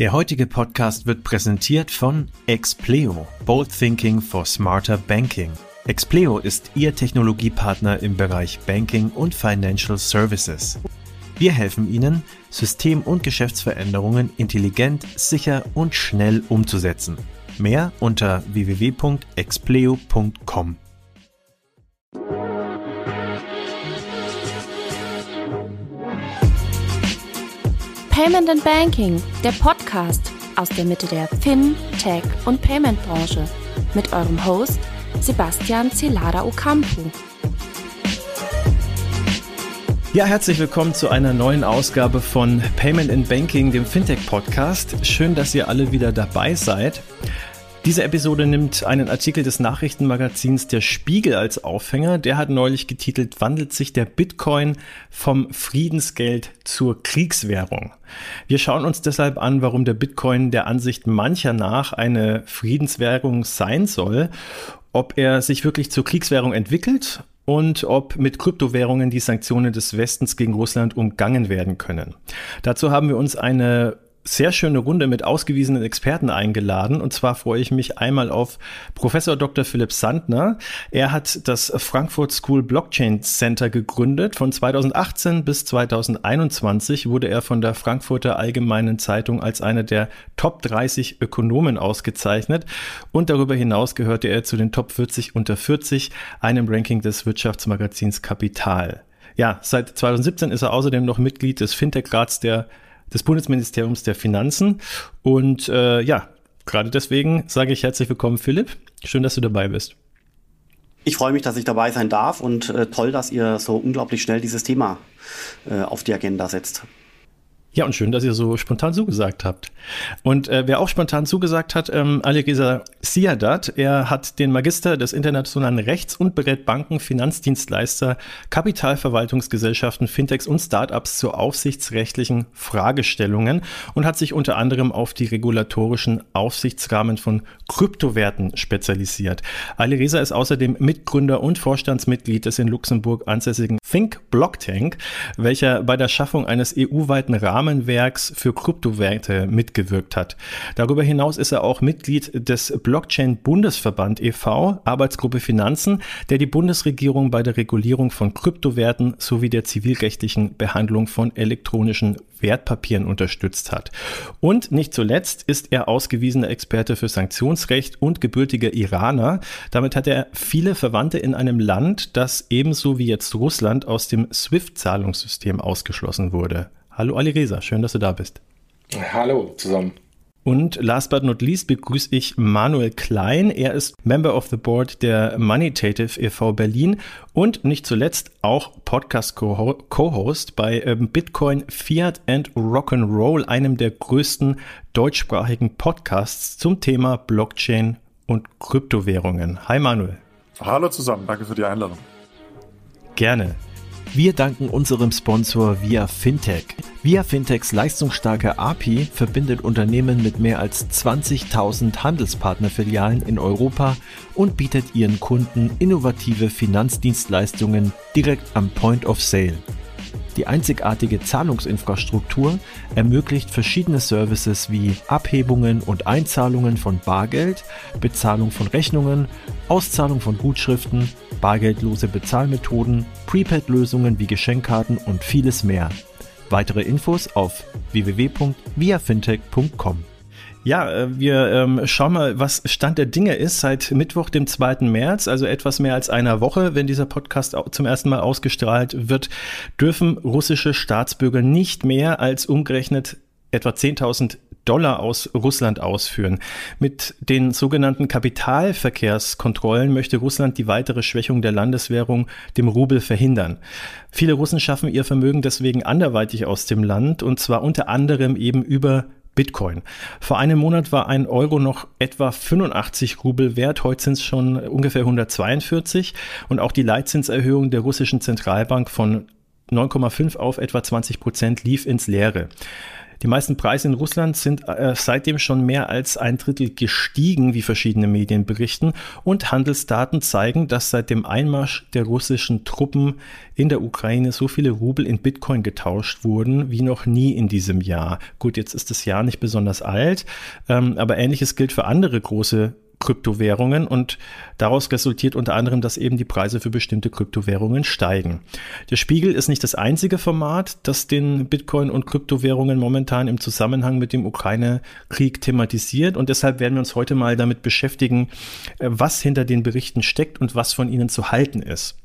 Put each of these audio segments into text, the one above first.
Der heutige Podcast wird präsentiert von Expleo, Bold Thinking for Smarter Banking. Expleo ist Ihr Technologiepartner im Bereich Banking und Financial Services. Wir helfen Ihnen, System- und Geschäftsveränderungen intelligent, sicher und schnell umzusetzen. Mehr unter www.expleo.com. Payment and Banking, der Podcast aus der Mitte der Fin-, Tech- und Payment-Branche mit eurem Host Sebastian Celada Ocampo. Ja, herzlich willkommen zu einer neuen Ausgabe von Payment and Banking, dem Fintech-Podcast. Schön, dass ihr alle wieder dabei seid. Diese Episode nimmt einen Artikel des Nachrichtenmagazins Der Spiegel als Aufhänger. Der hat neulich getitelt, wandelt sich der Bitcoin vom Friedensgeld zur Kriegswährung. Wir schauen uns deshalb an, warum der Bitcoin der Ansicht mancher nach eine Friedenswährung sein soll, ob er sich wirklich zur Kriegswährung entwickelt und ob mit Kryptowährungen die Sanktionen des Westens gegen Russland umgangen werden können. Dazu haben wir uns eine sehr schöne Runde mit ausgewiesenen Experten eingeladen. Und zwar freue ich mich einmal auf Professor Dr. Philipp Sandner. Er hat das Frankfurt School Blockchain Center gegründet. Von 2018 bis 2021 wurde er von der Frankfurter Allgemeinen Zeitung als einer der Top 30 Ökonomen ausgezeichnet. Und darüber hinaus gehörte er zu den Top 40 unter 40, einem Ranking des Wirtschaftsmagazins Kapital. Ja, seit 2017 ist er außerdem noch Mitglied des Fintech-Rats der des Bundesministeriums der Finanzen. Und äh, ja, gerade deswegen sage ich herzlich willkommen, Philipp. Schön, dass du dabei bist. Ich freue mich, dass ich dabei sein darf und äh, toll, dass ihr so unglaublich schnell dieses Thema äh, auf die Agenda setzt. Ja, und schön, dass ihr so spontan zugesagt habt. Und äh, wer auch spontan zugesagt hat, ähm, Alireza Siadat, er hat den Magister des internationalen Rechts und berät Banken, Finanzdienstleister, Kapitalverwaltungsgesellschaften, Fintechs und Startups zu aufsichtsrechtlichen Fragestellungen und hat sich unter anderem auf die regulatorischen Aufsichtsrahmen von Kryptowerten spezialisiert. Alireza ist außerdem Mitgründer und Vorstandsmitglied des in Luxemburg ansässigen Think Block Tank, welcher bei der Schaffung eines EU-weiten Rahmenwerks für Kryptowerte mitgewirkt hat. Darüber hinaus ist er auch Mitglied des Blockchain Bundesverband e.V., Arbeitsgruppe Finanzen, der die Bundesregierung bei der Regulierung von Kryptowerten sowie der zivilrechtlichen Behandlung von elektronischen Wertpapieren unterstützt hat. Und nicht zuletzt ist er ausgewiesener Experte für Sanktionsrecht und gebürtiger Iraner. Damit hat er viele Verwandte in einem Land, das ebenso wie jetzt Russland aus dem SWIFT-Zahlungssystem ausgeschlossen wurde. Hallo Ali Reza, schön, dass du da bist. Hallo zusammen. Und last but not least begrüße ich Manuel Klein. Er ist Member of the Board der Moneytative e.V. Berlin und nicht zuletzt auch Podcast-Co-Host bei ähm, Bitcoin, Fiat and Rock'n'Roll, einem der größten deutschsprachigen Podcasts zum Thema Blockchain und Kryptowährungen. Hi Manuel. Hallo zusammen, danke für die Einladung. Gerne. Wir danken unserem Sponsor Via Fintech. Via Fintechs leistungsstarke API verbindet Unternehmen mit mehr als 20.000 Handelspartnerfilialen in Europa und bietet ihren Kunden innovative Finanzdienstleistungen direkt am Point of Sale. Die einzigartige Zahlungsinfrastruktur ermöglicht verschiedene Services wie Abhebungen und Einzahlungen von Bargeld, Bezahlung von Rechnungen, Auszahlung von Gutschriften, bargeldlose Bezahlmethoden, Prepaid-Lösungen wie Geschenkkarten und vieles mehr. Weitere Infos auf www.viafintech.com. Ja, äh, wir ähm, schauen mal, was Stand der Dinge ist seit Mittwoch, dem 2. März, also etwas mehr als einer Woche, wenn dieser Podcast zum ersten Mal ausgestrahlt wird, dürfen russische Staatsbürger nicht mehr als umgerechnet etwa 10.000 Dollar aus Russland ausführen. Mit den sogenannten Kapitalverkehrskontrollen möchte Russland die weitere Schwächung der Landeswährung, dem Rubel, verhindern. Viele Russen schaffen ihr Vermögen deswegen anderweitig aus dem Land und zwar unter anderem eben über Bitcoin. Vor einem Monat war ein Euro noch etwa 85 Rubel wert, heute sind es schon ungefähr 142 und auch die Leitzinserhöhung der russischen Zentralbank von 9,5 auf etwa 20 Prozent lief ins Leere. Die meisten Preise in Russland sind äh, seitdem schon mehr als ein Drittel gestiegen, wie verschiedene Medien berichten. Und Handelsdaten zeigen, dass seit dem Einmarsch der russischen Truppen in der Ukraine so viele Rubel in Bitcoin getauscht wurden wie noch nie in diesem Jahr. Gut, jetzt ist das Jahr nicht besonders alt, ähm, aber ähnliches gilt für andere große Kryptowährungen und daraus resultiert unter anderem, dass eben die Preise für bestimmte Kryptowährungen steigen. Der Spiegel ist nicht das einzige Format, das den Bitcoin und Kryptowährungen momentan im Zusammenhang mit dem Ukraine-Krieg thematisiert und deshalb werden wir uns heute mal damit beschäftigen, äh, was hinter den Berichten steckt und was von ihnen zu halten ist.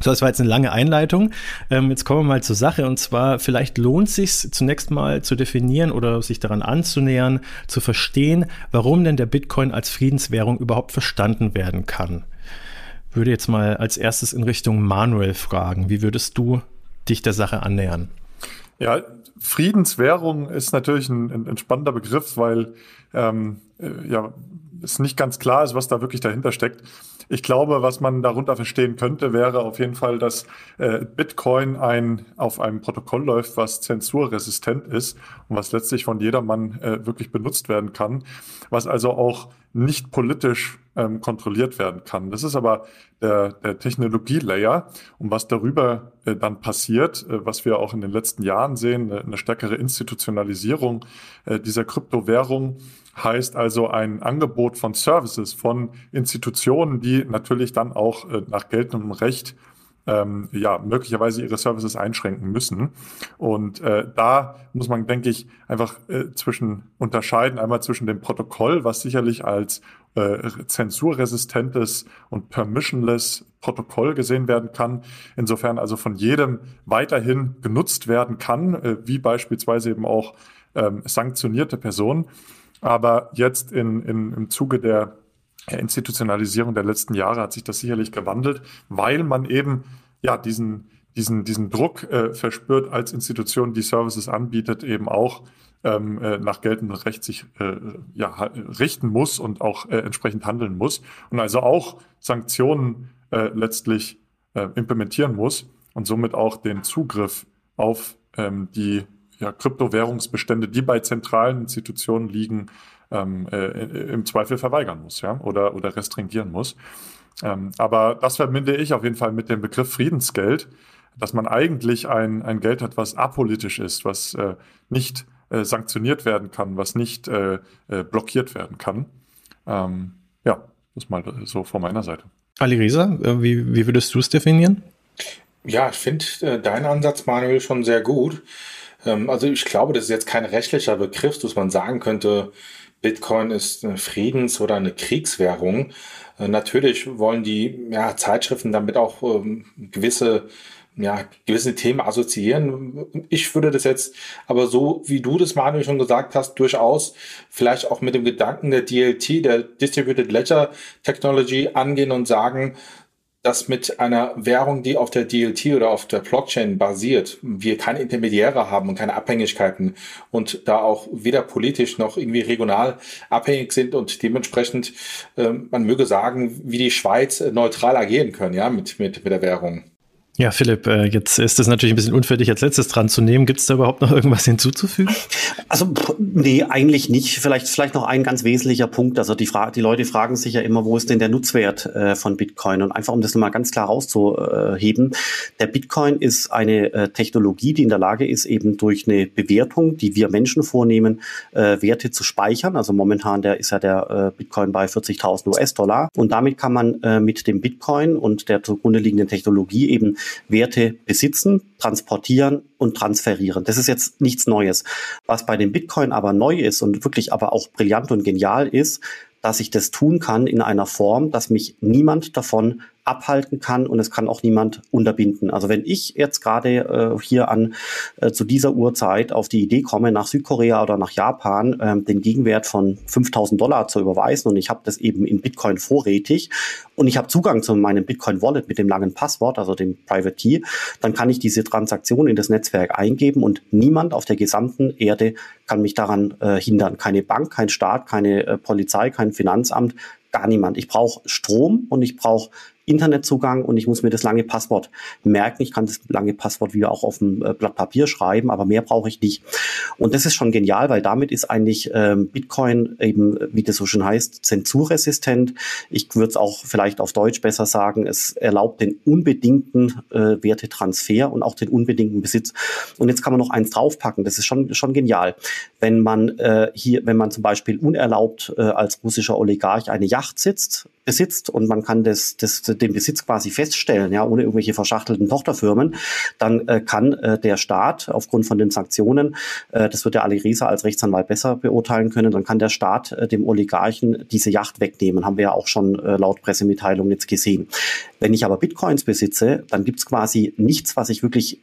So, das war jetzt eine lange Einleitung. Ähm, jetzt kommen wir mal zur Sache. Und zwar, vielleicht lohnt es sich zunächst mal zu definieren oder sich daran anzunähern, zu verstehen, warum denn der Bitcoin als Friedenswährung überhaupt verstanden werden kann. Würde jetzt mal als erstes in Richtung Manuel fragen. Wie würdest du dich der Sache annähern? Ja, Friedenswährung ist natürlich ein, ein, ein spannender Begriff, weil ähm, äh, ja, es nicht ganz klar ist, was da wirklich dahinter steckt. Ich glaube, was man darunter verstehen könnte, wäre auf jeden Fall, dass äh, Bitcoin ein, auf einem Protokoll läuft, was zensurresistent ist und was letztlich von jedermann äh, wirklich benutzt werden kann, was also auch nicht politisch ähm, kontrolliert werden kann. Das ist aber der, der Technologielayer und was darüber äh, dann passiert, äh, was wir auch in den letzten Jahren sehen, eine, eine stärkere Institutionalisierung äh, dieser Kryptowährung, heißt also ein Angebot von Services von Institutionen, die natürlich dann auch äh, nach geltendem Recht ähm, ja, möglicherweise ihre Services einschränken müssen. Und äh, da muss man, denke ich, einfach äh, zwischen unterscheiden, einmal zwischen dem Protokoll, was sicherlich als äh, zensurresistentes und permissionless Protokoll gesehen werden kann, insofern also von jedem weiterhin genutzt werden kann, äh, wie beispielsweise eben auch ähm, sanktionierte Personen aber jetzt in, in, im Zuge der Institutionalisierung der letzten Jahre hat sich das sicherlich gewandelt, weil man eben ja diesen, diesen, diesen Druck äh, verspürt als Institution, die Services anbietet, eben auch ähm, äh, nach geltendem Recht sich äh, ja, richten muss und auch äh, entsprechend handeln muss und also auch Sanktionen äh, letztlich äh, implementieren muss und somit auch den Zugriff auf ähm, die ja, Kryptowährungsbestände, die bei zentralen Institutionen liegen, ähm, äh, im Zweifel verweigern muss, ja, oder, oder restringieren muss. Ähm, aber das verbinde ich auf jeden Fall mit dem Begriff Friedensgeld, dass man eigentlich ein, ein Geld hat, was apolitisch ist, was äh, nicht äh, sanktioniert werden kann, was nicht äh, äh blockiert werden kann. Ähm, ja, das mal so von meiner Seite. Ali Reza, äh, wie, wie würdest du es definieren? Ja, ich finde äh, deinen Ansatz, Manuel, schon sehr gut. Ähm, also ich glaube, das ist jetzt kein rechtlicher Begriff, dass man sagen könnte, Bitcoin ist eine Friedens- oder eine Kriegswährung. Äh, natürlich wollen die ja, Zeitschriften damit auch ähm, gewisse ja, gewisse Themen assoziieren. Ich würde das jetzt aber so, wie du das, Manuel, schon gesagt hast, durchaus vielleicht auch mit dem Gedanken der DLT, der Distributed Ledger Technology angehen und sagen, dass mit einer Währung, die auf der DLT oder auf der Blockchain basiert, wir keine Intermediäre haben und keine Abhängigkeiten und da auch weder politisch noch irgendwie regional abhängig sind und dementsprechend, äh, man möge sagen, wie die Schweiz neutral agieren können, ja, mit, mit, mit der Währung. Ja, Philipp, äh, jetzt ist es natürlich ein bisschen unfair, dich als letztes dran zu nehmen. Gibt es da überhaupt noch irgendwas hinzuzufügen? Also, nee, eigentlich nicht. Vielleicht, vielleicht noch ein ganz wesentlicher Punkt. Also die, Fra die Leute fragen sich ja immer, wo ist denn der Nutzwert äh, von Bitcoin? Und einfach, um das nochmal ganz klar rauszuheben, der Bitcoin ist eine äh, Technologie, die in der Lage ist, eben durch eine Bewertung, die wir Menschen vornehmen, äh, Werte zu speichern. Also momentan der, ist ja der äh, Bitcoin bei 40.000 US-Dollar. Und damit kann man äh, mit dem Bitcoin und der zugrunde liegenden Technologie eben Werte besitzen, transportieren und transferieren. Das ist jetzt nichts Neues. Was bei dem Bitcoin aber neu ist und wirklich aber auch brillant und genial ist, dass ich das tun kann in einer Form, dass mich niemand davon abhalten kann und es kann auch niemand unterbinden. Also wenn ich jetzt gerade äh, hier an äh, zu dieser Uhrzeit auf die Idee komme, nach Südkorea oder nach Japan äh, den Gegenwert von 5000 Dollar zu überweisen und ich habe das eben in Bitcoin vorrätig und ich habe Zugang zu meinem Bitcoin Wallet mit dem langen Passwort, also dem Private Key, dann kann ich diese Transaktion in das Netzwerk eingeben und niemand auf der gesamten Erde kann mich daran äh, hindern. Keine Bank, kein Staat, keine äh, Polizei, kein Finanzamt, gar niemand. Ich brauche Strom und ich brauche Internetzugang und ich muss mir das lange Passwort merken. Ich kann das lange Passwort wieder auch auf dem äh, Blatt Papier schreiben, aber mehr brauche ich nicht. Und das ist schon genial, weil damit ist eigentlich ähm, Bitcoin eben, wie das so schön heißt, zensurresistent. Ich würde es auch vielleicht auf Deutsch besser sagen, es erlaubt den unbedingten äh, Wertetransfer und auch den unbedingten Besitz. Und jetzt kann man noch eins draufpacken, das ist schon, schon genial. Wenn man äh, hier, wenn man zum Beispiel unerlaubt äh, als russischer Oligarch eine Yacht sitzt, besitzt und man kann das, das, den Besitz quasi feststellen, ja, ohne irgendwelche verschachtelten Tochterfirmen, dann äh, kann äh, der Staat aufgrund von den Sanktionen, äh, das wird der Ali Reza als Rechtsanwalt besser beurteilen können, dann kann der Staat äh, dem Oligarchen diese Yacht wegnehmen, haben wir ja auch schon äh, laut Pressemitteilung jetzt gesehen. Wenn ich aber Bitcoins besitze, dann gibt's quasi nichts, was ich wirklich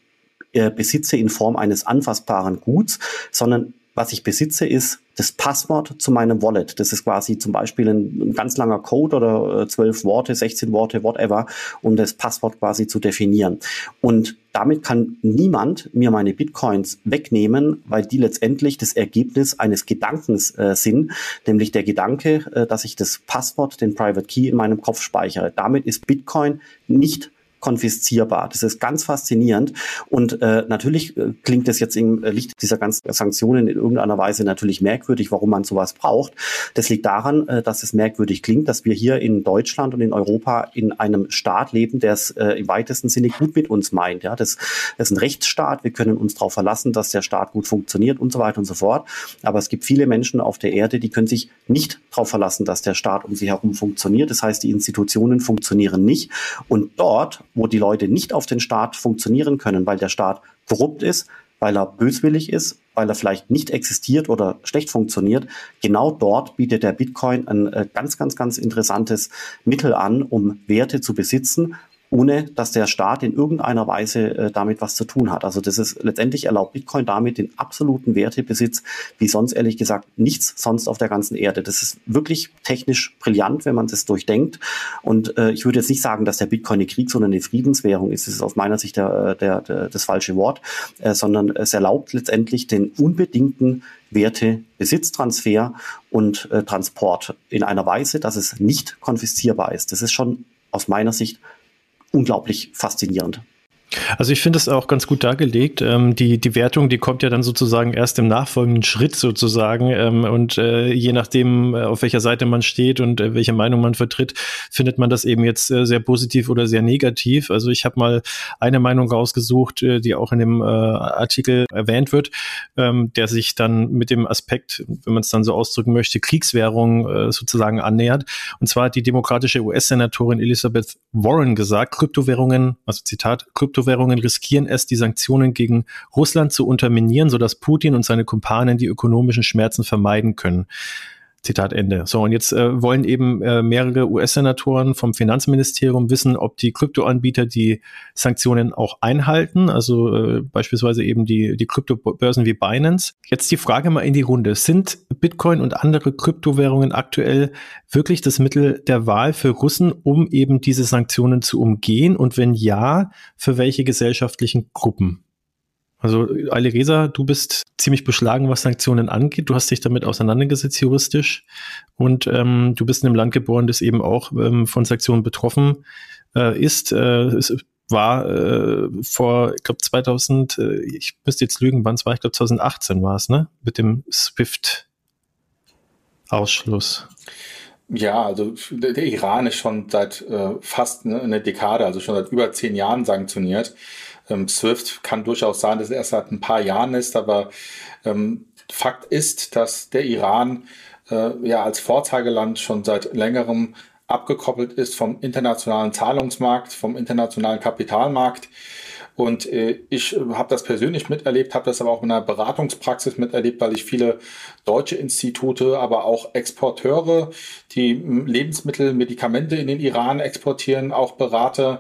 äh, besitze in Form eines anfassbaren Guts, sondern was ich besitze, ist das Passwort zu meinem Wallet. Das ist quasi zum Beispiel ein, ein ganz langer Code oder äh, zwölf Worte, 16 Worte, whatever, um das Passwort quasi zu definieren. Und damit kann niemand mir meine Bitcoins wegnehmen, weil die letztendlich das Ergebnis eines Gedankens äh, sind, nämlich der Gedanke, äh, dass ich das Passwort, den Private Key in meinem Kopf speichere. Damit ist Bitcoin nicht konfiszierbar. Das ist ganz faszinierend. Und äh, natürlich äh, klingt das jetzt im Licht dieser ganzen Sanktionen in irgendeiner Weise natürlich merkwürdig, warum man sowas braucht. Das liegt daran, äh, dass es merkwürdig klingt, dass wir hier in Deutschland und in Europa in einem Staat leben, der es äh, im weitesten Sinne gut mit uns meint. Ja, das, das ist ein Rechtsstaat. Wir können uns darauf verlassen, dass der Staat gut funktioniert und so weiter und so fort. Aber es gibt viele Menschen auf der Erde, die können sich nicht darauf verlassen, dass der Staat um sie herum funktioniert. Das heißt, die Institutionen funktionieren nicht. Und dort, wo die Leute nicht auf den Staat funktionieren können, weil der Staat korrupt ist, weil er böswillig ist, weil er vielleicht nicht existiert oder schlecht funktioniert. Genau dort bietet der Bitcoin ein äh, ganz, ganz, ganz interessantes Mittel an, um Werte zu besitzen ohne dass der Staat in irgendeiner Weise äh, damit was zu tun hat. Also das ist letztendlich erlaubt Bitcoin damit den absoluten Wertebesitz, wie sonst ehrlich gesagt nichts sonst auf der ganzen Erde. Das ist wirklich technisch brillant, wenn man das durchdenkt. Und äh, ich würde jetzt nicht sagen, dass der Bitcoin eine Kriegs- sondern eine Friedenswährung ist. Das ist aus meiner Sicht der, der, der, das falsche Wort, äh, sondern es erlaubt letztendlich den unbedingten Wertebesitztransfer und äh, Transport in einer Weise, dass es nicht konfiszierbar ist. Das ist schon aus meiner Sicht unglaublich faszinierend. Also ich finde es auch ganz gut dargelegt. Ähm, die, die Wertung, die kommt ja dann sozusagen erst im nachfolgenden Schritt sozusagen. Ähm, und äh, je nachdem, äh, auf welcher Seite man steht und äh, welche Meinung man vertritt, findet man das eben jetzt äh, sehr positiv oder sehr negativ. Also ich habe mal eine Meinung rausgesucht, äh, die auch in dem äh, Artikel erwähnt wird, ähm, der sich dann mit dem Aspekt, wenn man es dann so ausdrücken möchte, Kriegswährung äh, sozusagen annähert. Und zwar hat die demokratische US-Senatorin Elizabeth Warren gesagt, Kryptowährungen, also Zitat, Kryptowährungen Kryptowährungen riskieren es, die Sanktionen gegen Russland zu unterminieren, sodass Putin und seine Kumpanen die ökonomischen Schmerzen vermeiden können. Zitat Ende. So, und jetzt äh, wollen eben äh, mehrere US-Senatoren vom Finanzministerium wissen, ob die Kryptoanbieter die Sanktionen auch einhalten, also äh, beispielsweise eben die, die Kryptobörsen wie Binance. Jetzt die Frage mal in die Runde. Sind Bitcoin und andere Kryptowährungen aktuell wirklich das Mittel der Wahl für Russen, um eben diese Sanktionen zu umgehen? Und wenn ja, für welche gesellschaftlichen Gruppen? Also Ali Reza, du bist ziemlich beschlagen, was Sanktionen angeht. Du hast dich damit auseinandergesetzt juristisch und ähm, du bist in einem Land geboren, das eben auch ähm, von Sanktionen betroffen äh, ist. Äh, es war äh, vor, ich glaube 2000, äh, ich müsste jetzt lügen, wann es war, ich glaube 2018 war es, ne? Mit dem SWIFT-Ausschluss. Ja, also der Iran ist schon seit äh, fast eine, eine Dekade, also schon seit über zehn Jahren sanktioniert. Ähm, Swift kann durchaus sein, dass es erst seit ein paar Jahren ist, aber ähm, Fakt ist, dass der Iran äh, ja als Vorzeigeland schon seit längerem abgekoppelt ist vom internationalen Zahlungsmarkt, vom internationalen Kapitalmarkt. Und äh, ich habe das persönlich miterlebt, habe das aber auch in einer Beratungspraxis miterlebt, weil ich viele deutsche Institute, aber auch Exporteure, die hm, Lebensmittel, Medikamente in den Iran exportieren, auch berate.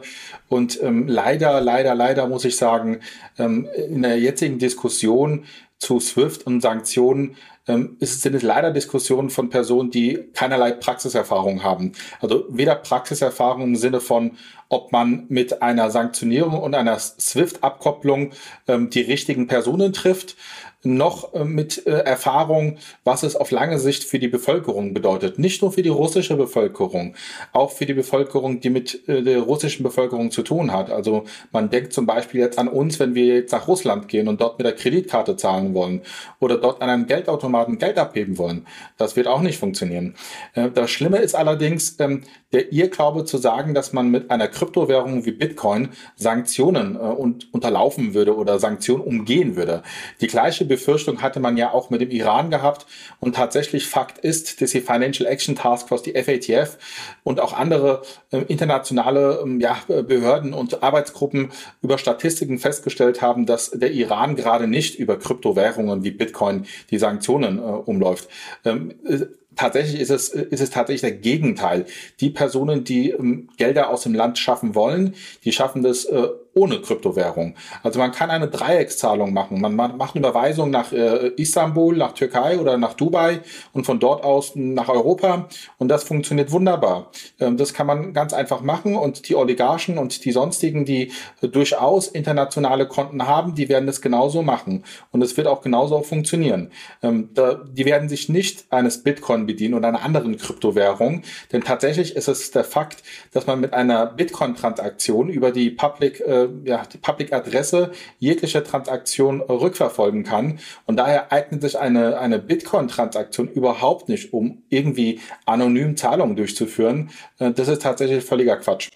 Und ähm, leider, leider, leider muss ich sagen, ähm, in der jetzigen Diskussion zu SWIFT und Sanktionen ähm, sind es leider Diskussionen von Personen, die keinerlei Praxiserfahrung haben. Also weder Praxiserfahrung im Sinne von, ob man mit einer Sanktionierung und einer SWIFT-Abkopplung ähm, die richtigen Personen trifft, noch äh, mit äh, Erfahrung, was es auf lange Sicht für die Bevölkerung bedeutet. Nicht nur für die russische Bevölkerung, auch für die Bevölkerung, die mit äh, der russischen Bevölkerung zu tun hat. Also man denkt zum Beispiel jetzt an uns, wenn wir jetzt nach Russland gehen und dort mit der Kreditkarte zahlen wollen oder dort an einem Geldautomaten Geld abheben wollen. Das wird auch nicht funktionieren. Das Schlimme ist allerdings ähm, der Irrglaube zu sagen, dass man mit einer Kryptowährung wie Bitcoin Sanktionen und unterlaufen würde oder Sanktionen umgehen würde. Die gleiche Befürchtung hatte man ja auch mit dem Iran gehabt. Und tatsächlich Fakt ist, dass die Financial Action Task Force, die FATF und auch andere äh, internationale ähm, ja, Behörden und Arbeitsgruppen über Statistiken festgestellt haben, dass der Iran gerade nicht über Kryptowährungen wie Bitcoin die Sanktionen äh, umläuft. Ähm, äh, tatsächlich ist es, ist es tatsächlich der Gegenteil. Die Personen, die ähm, Gelder aus dem Land schaffen wollen, die schaffen das äh, ohne Kryptowährung. Also man kann eine Dreieckszahlung machen. Man macht eine Überweisung nach äh, Istanbul, nach Türkei oder nach Dubai und von dort aus nach Europa und das funktioniert wunderbar. Ähm, das kann man ganz einfach machen und die Oligarchen und die sonstigen, die äh, durchaus internationale Konten haben, die werden das genauso machen und es wird auch genauso funktionieren. Ähm, da, die werden sich nicht eines Bitcoin bedienen oder einer anderen Kryptowährung, denn tatsächlich ist es der Fakt, dass man mit einer Bitcoin-Transaktion über die Public äh, äh, ja, die Public-Adresse jegliche Transaktion rückverfolgen kann. Und daher eignet sich eine, eine Bitcoin-Transaktion überhaupt nicht, um irgendwie anonym Zahlungen durchzuführen. Äh, das ist tatsächlich völliger Quatsch.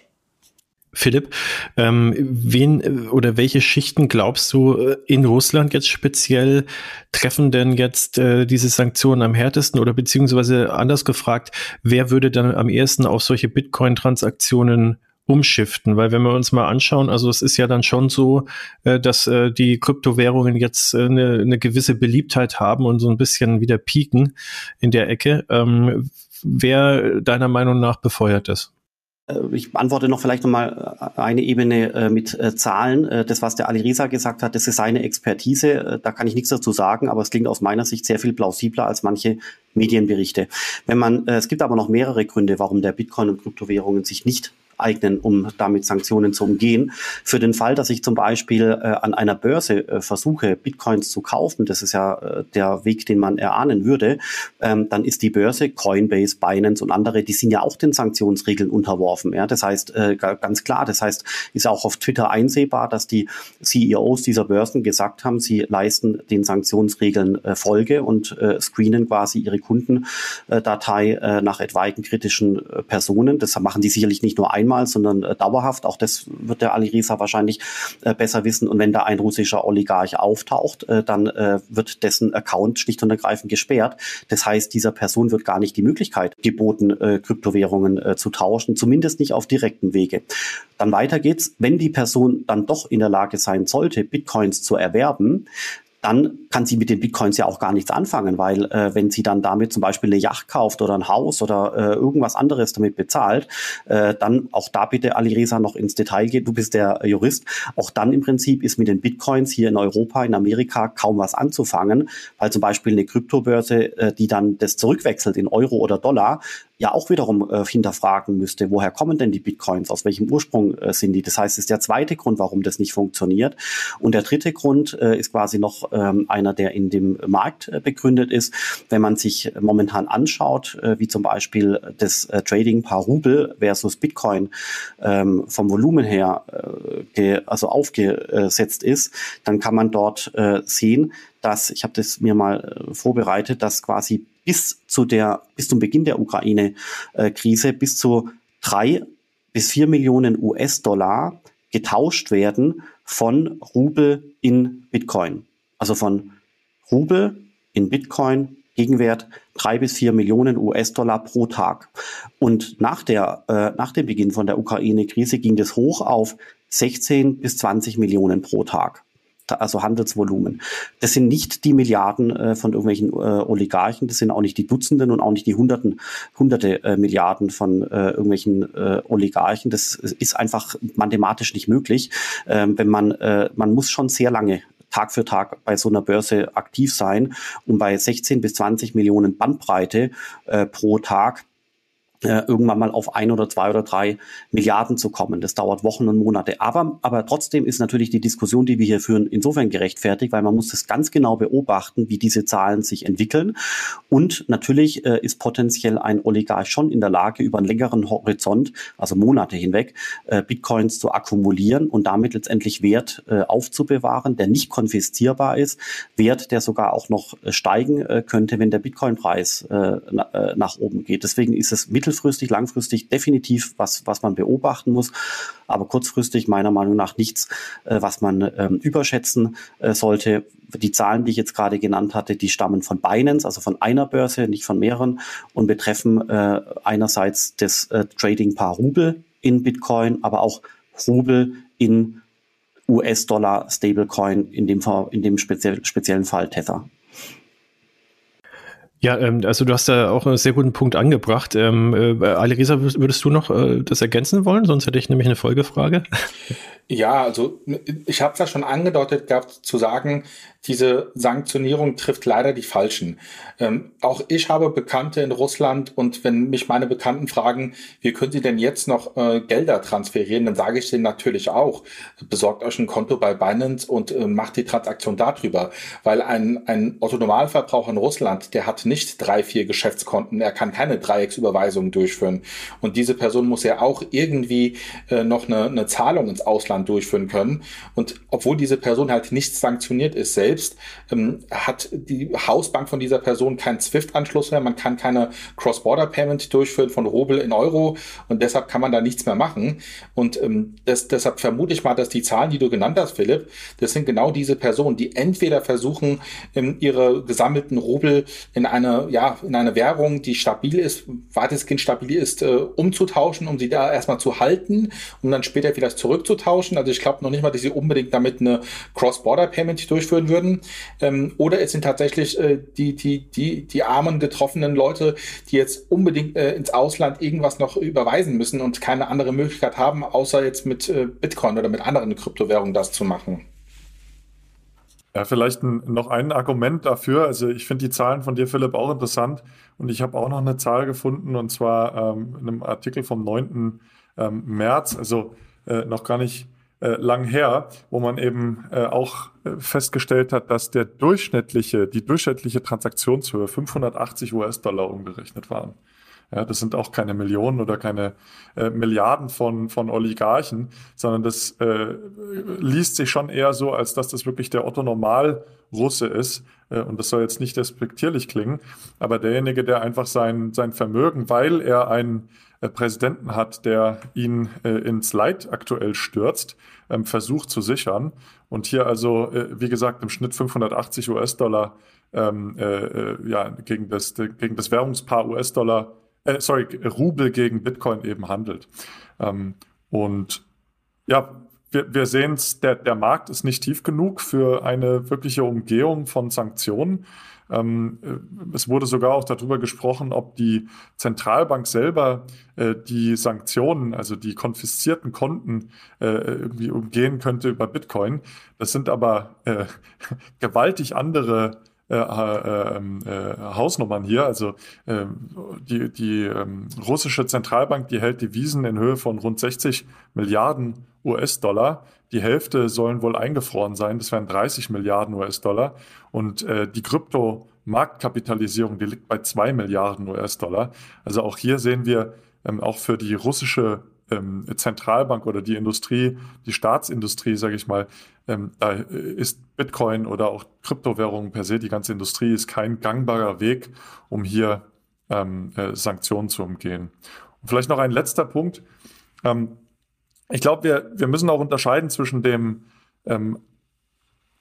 Philipp, ähm, wen äh, oder welche Schichten glaubst du äh, in Russland jetzt speziell treffen denn jetzt äh, diese Sanktionen am härtesten oder beziehungsweise anders gefragt, wer würde dann am ehesten auf solche Bitcoin-Transaktionen umschiften, weil wenn wir uns mal anschauen, also es ist ja dann schon so, äh, dass äh, die Kryptowährungen jetzt äh, eine, eine gewisse Beliebtheit haben und so ein bisschen wieder pieken in der Ecke. Ähm, wer deiner Meinung nach befeuert das? Ich beantworte noch vielleicht nochmal eine Ebene mit Zahlen. Das, was der Ali Reza gesagt hat, das ist seine Expertise. Da kann ich nichts dazu sagen, aber es klingt aus meiner Sicht sehr viel plausibler als manche Medienberichte. Wenn man, es gibt aber noch mehrere Gründe, warum der Bitcoin und Kryptowährungen sich nicht eignen, um damit Sanktionen zu umgehen. Für den Fall, dass ich zum Beispiel äh, an einer Börse äh, versuche, Bitcoins zu kaufen, das ist ja äh, der Weg, den man erahnen würde, ähm, dann ist die Börse, Coinbase, Binance und andere, die sind ja auch den Sanktionsregeln unterworfen. Ja? Das heißt, äh, ganz klar, das heißt, ist auch auf Twitter einsehbar, dass die CEOs dieser Börsen gesagt haben, sie leisten den Sanktionsregeln äh, Folge und äh, screenen quasi ihre Kundendatei nach etwaigen kritischen Personen. Das machen die sicherlich nicht nur ein einmal, sondern äh, dauerhaft. Auch das wird der Ali Reza wahrscheinlich äh, besser wissen. Und wenn da ein russischer Oligarch auftaucht, äh, dann äh, wird dessen Account schlicht und ergreifend gesperrt. Das heißt, dieser Person wird gar nicht die Möglichkeit geboten, äh, Kryptowährungen äh, zu tauschen, zumindest nicht auf direkten Wege. Dann weiter geht's. Wenn die Person dann doch in der Lage sein sollte, Bitcoins zu erwerben, dann kann sie mit den Bitcoins ja auch gar nichts anfangen, weil äh, wenn sie dann damit zum Beispiel eine Yacht kauft oder ein Haus oder äh, irgendwas anderes damit bezahlt, äh, dann auch da bitte Ali Reza noch ins Detail geht. Du bist der Jurist. Auch dann im Prinzip ist mit den Bitcoins hier in Europa, in Amerika kaum was anzufangen, weil zum Beispiel eine Kryptobörse, äh, die dann das zurückwechselt in Euro oder Dollar, ja auch wiederum äh, hinterfragen müsste, woher kommen denn die Bitcoins, aus welchem Ursprung äh, sind die. Das heißt, es ist der zweite Grund, warum das nicht funktioniert. Und der dritte Grund äh, ist quasi noch ähm, einer, der in dem Markt äh, begründet ist. Wenn man sich momentan anschaut, äh, wie zum Beispiel das äh, Trading-Paar Rubel versus Bitcoin ähm, vom Volumen her also aufgesetzt ist, dann kann man dort sehen, dass, ich habe das mir mal vorbereitet, dass quasi bis zu der, bis zum Beginn der Ukraine-Krise bis zu drei bis vier Millionen US-Dollar getauscht werden von Rubel in Bitcoin. Also von Rubel in Bitcoin Gegenwert drei bis vier Millionen US-Dollar pro Tag. Und nach der, äh, nach dem Beginn von der Ukraine-Krise ging das hoch auf 16 bis 20 Millionen pro Tag also Handelsvolumen. Das sind nicht die Milliarden äh, von irgendwelchen äh, Oligarchen, das sind auch nicht die Dutzenden und auch nicht die Hunderten, Hunderte äh, Milliarden von äh, irgendwelchen äh, Oligarchen. Das ist einfach mathematisch nicht möglich, ähm, wenn man, äh, man muss schon sehr lange Tag für Tag bei so einer Börse aktiv sein, um bei 16 bis 20 Millionen Bandbreite äh, pro Tag äh, irgendwann mal auf ein oder zwei oder drei Milliarden zu kommen. Das dauert Wochen und Monate. Aber, aber trotzdem ist natürlich die Diskussion, die wir hier führen, insofern gerechtfertigt, weil man muss das ganz genau beobachten, wie diese Zahlen sich entwickeln. Und natürlich äh, ist potenziell ein Oligarch schon in der Lage, über einen längeren Horizont, also Monate hinweg, äh, Bitcoins zu akkumulieren und damit letztendlich Wert äh, aufzubewahren, der nicht konfiszierbar ist, Wert, der sogar auch noch äh, steigen äh, könnte, wenn der Bitcoin-Preis äh, nach oben geht. Deswegen ist es mittel mittelfristig, langfristig definitiv was, was man beobachten muss, aber kurzfristig meiner Meinung nach nichts, äh, was man ähm, überschätzen äh, sollte. Die Zahlen, die ich jetzt gerade genannt hatte, die stammen von Binance, also von einer Börse, nicht von mehreren und betreffen äh, einerseits das äh, Trading-Paar Rubel in Bitcoin, aber auch Rubel in US-Dollar Stablecoin, in dem, in dem speziell, speziellen Fall Tether. Ja, ähm, also du hast da auch einen sehr guten Punkt angebracht. Ähm, äh, Alirisa, würdest du noch äh, das ergänzen wollen? Sonst hätte ich nämlich eine Folgefrage. Ja, also ich habe es ja schon angedeutet gehabt zu sagen, diese Sanktionierung trifft leider die Falschen. Ähm, auch ich habe Bekannte in Russland und wenn mich meine Bekannten fragen, wie können sie denn jetzt noch äh, Gelder transferieren, dann sage ich denen natürlich auch, besorgt euch ein Konto bei Binance und äh, macht die Transaktion darüber. Weil ein, ein Otto-Normalverbraucher in Russland, der hat nicht drei, vier Geschäftskonten, er kann keine Dreiecksüberweisungen durchführen. Und diese Person muss ja auch irgendwie äh, noch eine, eine Zahlung ins Ausland durchführen können. Und obwohl diese Person halt nicht sanktioniert ist selbst, ähm, hat die Hausbank von dieser Person keinen SWIFT-Anschluss mehr. Man kann keine Cross-Border-Payment durchführen von Rubel in Euro und deshalb kann man da nichts mehr machen. Und ähm, das, deshalb vermute ich mal, dass die Zahlen, die du genannt hast, Philipp, das sind genau diese Personen, die entweder versuchen, ähm, ihre gesammelten Rubel in eine, ja, in eine Währung, die stabil ist, weitestgehend stabil ist, äh, umzutauschen, um sie da erstmal zu halten, um dann später vielleicht zurückzutauschen. Also ich glaube noch nicht mal, dass sie unbedingt damit eine Cross-Border-Payment durchführen würden würden. Ähm, oder es sind tatsächlich äh, die, die, die, die armen, getroffenen Leute, die jetzt unbedingt äh, ins Ausland irgendwas noch überweisen müssen und keine andere Möglichkeit haben, außer jetzt mit äh, Bitcoin oder mit anderen Kryptowährungen das zu machen. Ja, vielleicht ein, noch ein Argument dafür. Also ich finde die Zahlen von dir, Philipp, auch interessant. Und ich habe auch noch eine Zahl gefunden, und zwar ähm, in einem Artikel vom 9. Ähm, März, also äh, noch gar nicht äh, lang her, wo man eben äh, auch äh, festgestellt hat, dass der durchschnittliche, die durchschnittliche Transaktionshöhe 580 US-Dollar umgerechnet waren. Ja, das sind auch keine Millionen oder keine äh, Milliarden von, von Oligarchen, sondern das äh, liest sich schon eher so, als dass das wirklich der Otto Normal-Russe ist. Äh, und das soll jetzt nicht respektierlich klingen, aber derjenige, der einfach sein, sein Vermögen, weil er äh, Präsidenten hat, der ihn äh, ins Leid aktuell stürzt, ähm, versucht zu sichern. Und hier also, äh, wie gesagt, im Schnitt 580 US-Dollar ähm, äh, ja, gegen, das, gegen das Währungspaar US-Dollar äh, sorry, Rubel gegen Bitcoin eben handelt. Ähm, und ja, wir, wir sehen es, der, der Markt ist nicht tief genug für eine wirkliche Umgehung von Sanktionen. Ähm, äh, es wurde sogar auch darüber gesprochen, ob die Zentralbank selber äh, die Sanktionen, also die konfiszierten Konten, äh, irgendwie umgehen könnte über Bitcoin. Das sind aber gewaltig andere äh, äh, ähm, äh, Hausnummern hier. Also äh, die, die ähm, russische Zentralbank, die hält Devisen in Höhe von rund 60 Milliarden US-Dollar. Die Hälfte sollen wohl eingefroren sein, das wären 30 Milliarden US-Dollar. Und äh, die Krypto-Marktkapitalisierung, die liegt bei 2 Milliarden US-Dollar. Also auch hier sehen wir ähm, auch für die russische ähm, Zentralbank oder die Industrie, die Staatsindustrie, sage ich mal, ähm, da ist Bitcoin oder auch Kryptowährungen per se, die ganze Industrie ist kein gangbarer Weg, um hier ähm, äh, Sanktionen zu umgehen. Und vielleicht noch ein letzter Punkt. Ähm, ich glaube, wir, wir müssen auch unterscheiden zwischen dem ähm,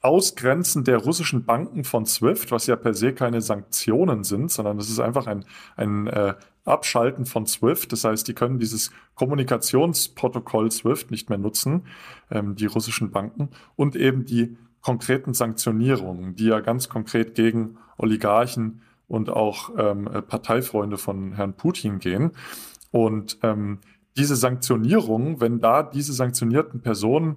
Ausgrenzen der russischen Banken von SWIFT, was ja per se keine Sanktionen sind, sondern das ist einfach ein, ein äh, Abschalten von SWIFT. Das heißt, die können dieses Kommunikationsprotokoll SWIFT nicht mehr nutzen, ähm, die russischen Banken, und eben die konkreten Sanktionierungen, die ja ganz konkret gegen Oligarchen und auch ähm, Parteifreunde von Herrn Putin gehen. Und ähm, diese Sanktionierungen, wenn da diese sanktionierten Personen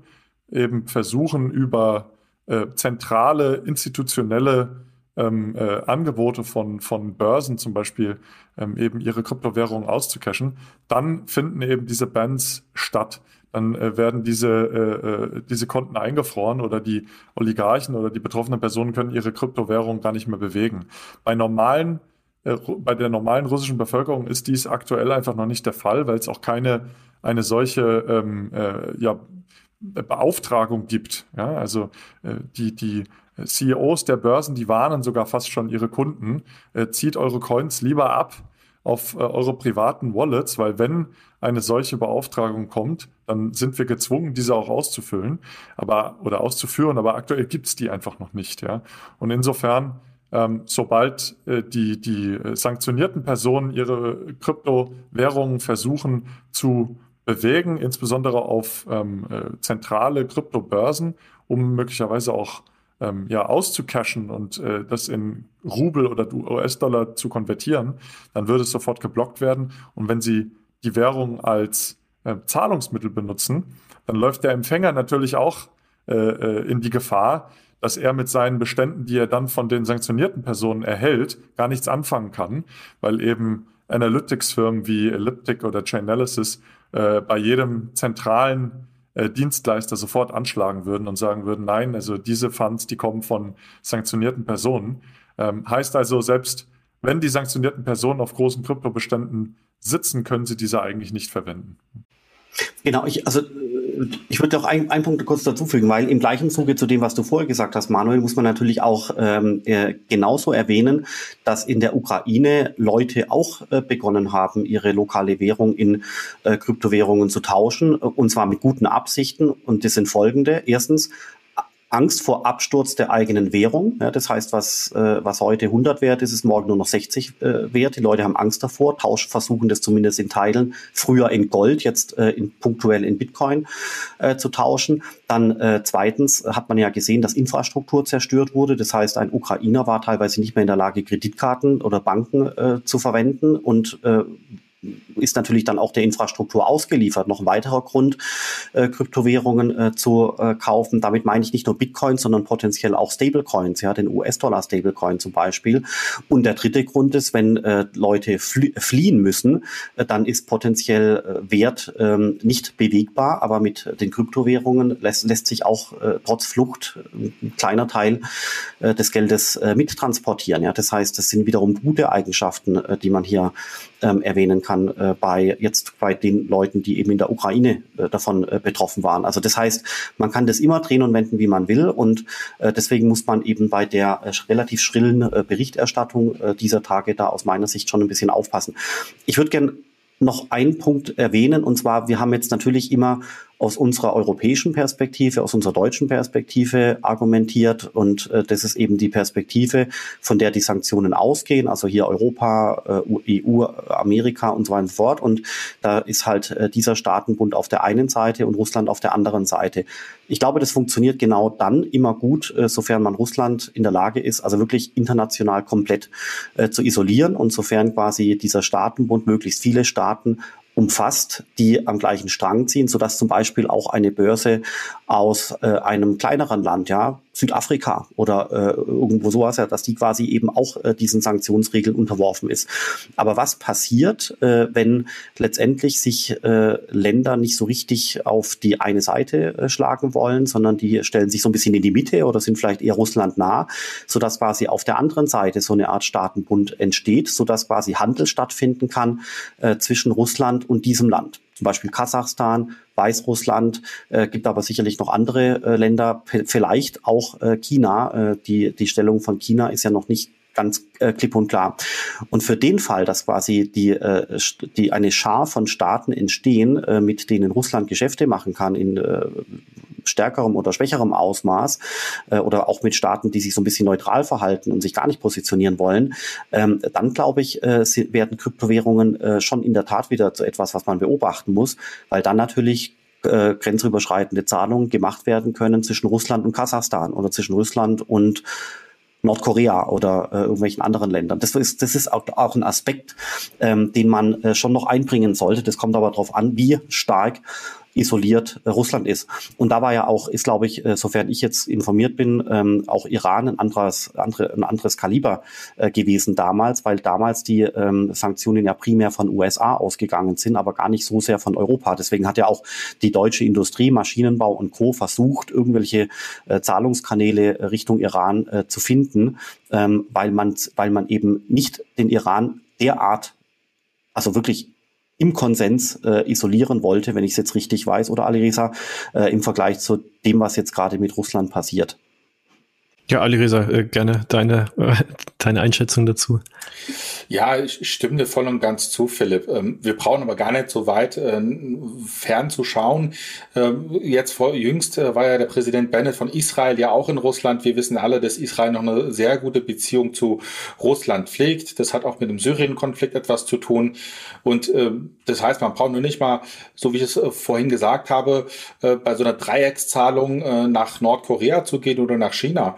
eben versuchen, über äh, zentrale institutionelle ähm, äh, Angebote von, von Börsen zum Beispiel ähm, eben ihre Kryptowährungen auszucachen, dann finden eben diese Bans statt. Dann äh, werden diese, äh, äh, diese Konten eingefroren oder die Oligarchen oder die betroffenen Personen können ihre Kryptowährung gar nicht mehr bewegen. Bei normalen äh, bei der normalen russischen Bevölkerung ist dies aktuell einfach noch nicht der Fall, weil es auch keine eine solche ähm, äh, ja, Beauftragung gibt. Ja, also äh, die, die CEOs der Börsen, die warnen sogar fast schon ihre Kunden, äh, zieht eure Coins lieber ab auf äh, eure privaten Wallets, weil wenn eine solche Beauftragung kommt, dann sind wir gezwungen, diese auch auszufüllen, aber oder auszuführen, aber aktuell gibt's die einfach noch nicht, ja. Und insofern, ähm, sobald äh, die, die äh, sanktionierten Personen ihre Kryptowährungen versuchen zu bewegen, insbesondere auf ähm, äh, zentrale Kryptobörsen, um möglicherweise auch ähm, ja, auszucashen und äh, das in Rubel oder US-Dollar zu konvertieren, dann würde es sofort geblockt werden. Und wenn Sie die Währung als äh, Zahlungsmittel benutzen, dann läuft der Empfänger natürlich auch äh, äh, in die Gefahr, dass er mit seinen Beständen, die er dann von den sanktionierten Personen erhält, gar nichts anfangen kann, weil eben Analytics-Firmen wie Elliptic oder Chainalysis äh, bei jedem zentralen äh, Dienstleister sofort anschlagen würden und sagen würden, nein, also diese Funds, die kommen von sanktionierten Personen. Ähm, heißt also, selbst wenn die sanktionierten Personen auf großen Kryptobeständen sitzen, können sie diese eigentlich nicht verwenden. Genau, ich, also ich würde auch einen Punkt kurz dazu fügen, weil im gleichen Zuge zu dem, was du vorher gesagt hast, Manuel, muss man natürlich auch ähm, äh, genauso erwähnen, dass in der Ukraine Leute auch äh, begonnen haben, ihre lokale Währung in äh, Kryptowährungen zu tauschen, und zwar mit guten Absichten. Und das sind folgende. Erstens, Angst vor Absturz der eigenen Währung. Ja, das heißt, was, äh, was heute 100 wert ist, ist morgen nur noch 60 äh, wert. Die Leute haben Angst davor, Tausch versuchen das zumindest in Teilen, früher in Gold, jetzt äh, in, punktuell in Bitcoin äh, zu tauschen. Dann äh, zweitens hat man ja gesehen, dass Infrastruktur zerstört wurde. Das heißt, ein Ukrainer war teilweise nicht mehr in der Lage, Kreditkarten oder Banken äh, zu verwenden und äh, ist natürlich dann auch der Infrastruktur ausgeliefert. Noch ein weiterer Grund, äh, Kryptowährungen äh, zu äh, kaufen. Damit meine ich nicht nur Bitcoin, sondern potenziell auch Stablecoins, ja, den US-Dollar-Stablecoin zum Beispiel. Und der dritte Grund ist, wenn äh, Leute flie fliehen müssen, äh, dann ist potenziell äh, Wert ähm, nicht bewegbar, aber mit den Kryptowährungen lässt, lässt sich auch äh, trotz Flucht äh, ein kleiner Teil äh, des Geldes äh, mittransportieren. Ja, das heißt, das sind wiederum gute Eigenschaften, äh, die man hier ähm, erwähnen kann äh, bei jetzt bei den Leuten, die eben in der Ukraine äh, davon äh, betroffen waren. Also das heißt, man kann das immer drehen und wenden, wie man will und äh, deswegen muss man eben bei der äh, relativ schrillen äh, Berichterstattung äh, dieser Tage da aus meiner Sicht schon ein bisschen aufpassen. Ich würde gern noch einen Punkt erwähnen, und zwar, wir haben jetzt natürlich immer aus unserer europäischen Perspektive, aus unserer deutschen Perspektive argumentiert. Und äh, das ist eben die Perspektive, von der die Sanktionen ausgehen, also hier Europa, äh, EU, Amerika und so weiter und so fort. Und da ist halt äh, dieser Staatenbund auf der einen Seite und Russland auf der anderen Seite. Ich glaube, das funktioniert genau dann immer gut, äh, sofern man Russland in der Lage ist, also wirklich international komplett äh, zu isolieren und sofern quasi dieser Staatenbund möglichst viele Staaten umfasst, die am gleichen Strang ziehen, sodass zum Beispiel auch eine Börse aus äh, einem kleineren Land, ja, Südafrika oder äh, irgendwo sowas, ja, dass die quasi eben auch äh, diesen Sanktionsregeln unterworfen ist. Aber was passiert, äh, wenn letztendlich sich äh, Länder nicht so richtig auf die eine Seite äh, schlagen wollen, sondern die stellen sich so ein bisschen in die Mitte oder sind vielleicht eher Russland nah, sodass quasi auf der anderen Seite so eine Art Staatenbund entsteht, sodass quasi Handel stattfinden kann äh, zwischen Russland und diesem Land zum Beispiel Kasachstan, Weißrussland, äh, gibt aber sicherlich noch andere äh, Länder, vielleicht auch äh, China. Äh, die, die Stellung von China ist ja noch nicht ganz äh, klipp und klar. Und für den Fall, dass quasi die, äh, die eine Schar von Staaten entstehen, äh, mit denen Russland Geschäfte machen kann in äh, stärkerem oder schwächerem Ausmaß äh, oder auch mit Staaten, die sich so ein bisschen neutral verhalten und sich gar nicht positionieren wollen, ähm, dann glaube ich, äh, werden Kryptowährungen äh, schon in der Tat wieder zu etwas, was man beobachten muss, weil dann natürlich äh, grenzüberschreitende Zahlungen gemacht werden können zwischen Russland und Kasachstan oder zwischen Russland und Nordkorea oder äh, irgendwelchen anderen Ländern. Das ist, das ist auch, auch ein Aspekt, ähm, den man äh, schon noch einbringen sollte. Das kommt aber darauf an, wie stark isoliert äh, Russland ist. Und da war ja auch, ist glaube ich, äh, sofern ich jetzt informiert bin, ähm, auch Iran ein anderes, andere, ein anderes Kaliber äh, gewesen damals, weil damals die ähm, Sanktionen ja primär von USA ausgegangen sind, aber gar nicht so sehr von Europa. Deswegen hat ja auch die deutsche Industrie, Maschinenbau und Co. versucht, irgendwelche Zahlungskanäle Richtung Iran zu finden, ähm, weil man, weil man eben nicht den Iran derart, also wirklich im Konsens äh, isolieren wollte, wenn ich es jetzt richtig weiß, oder Alirisa, äh, im Vergleich zu dem, was jetzt gerade mit Russland passiert. Ja, Alireza, äh, gerne deine, äh, deine Einschätzung dazu. Ja, ich stimme dir voll und ganz zu, Philipp. Ähm, wir brauchen aber gar nicht so weit äh, fern zu schauen. Ähm, jetzt vor jüngst war ja der Präsident Bennett von Israel ja auch in Russland. Wir wissen alle, dass Israel noch eine sehr gute Beziehung zu Russland pflegt. Das hat auch mit dem Syrien-Konflikt etwas zu tun. Und ähm, das heißt, man braucht nur nicht mal, so wie ich es vorhin gesagt habe, bei so einer Dreieckszahlung nach Nordkorea zu gehen oder nach China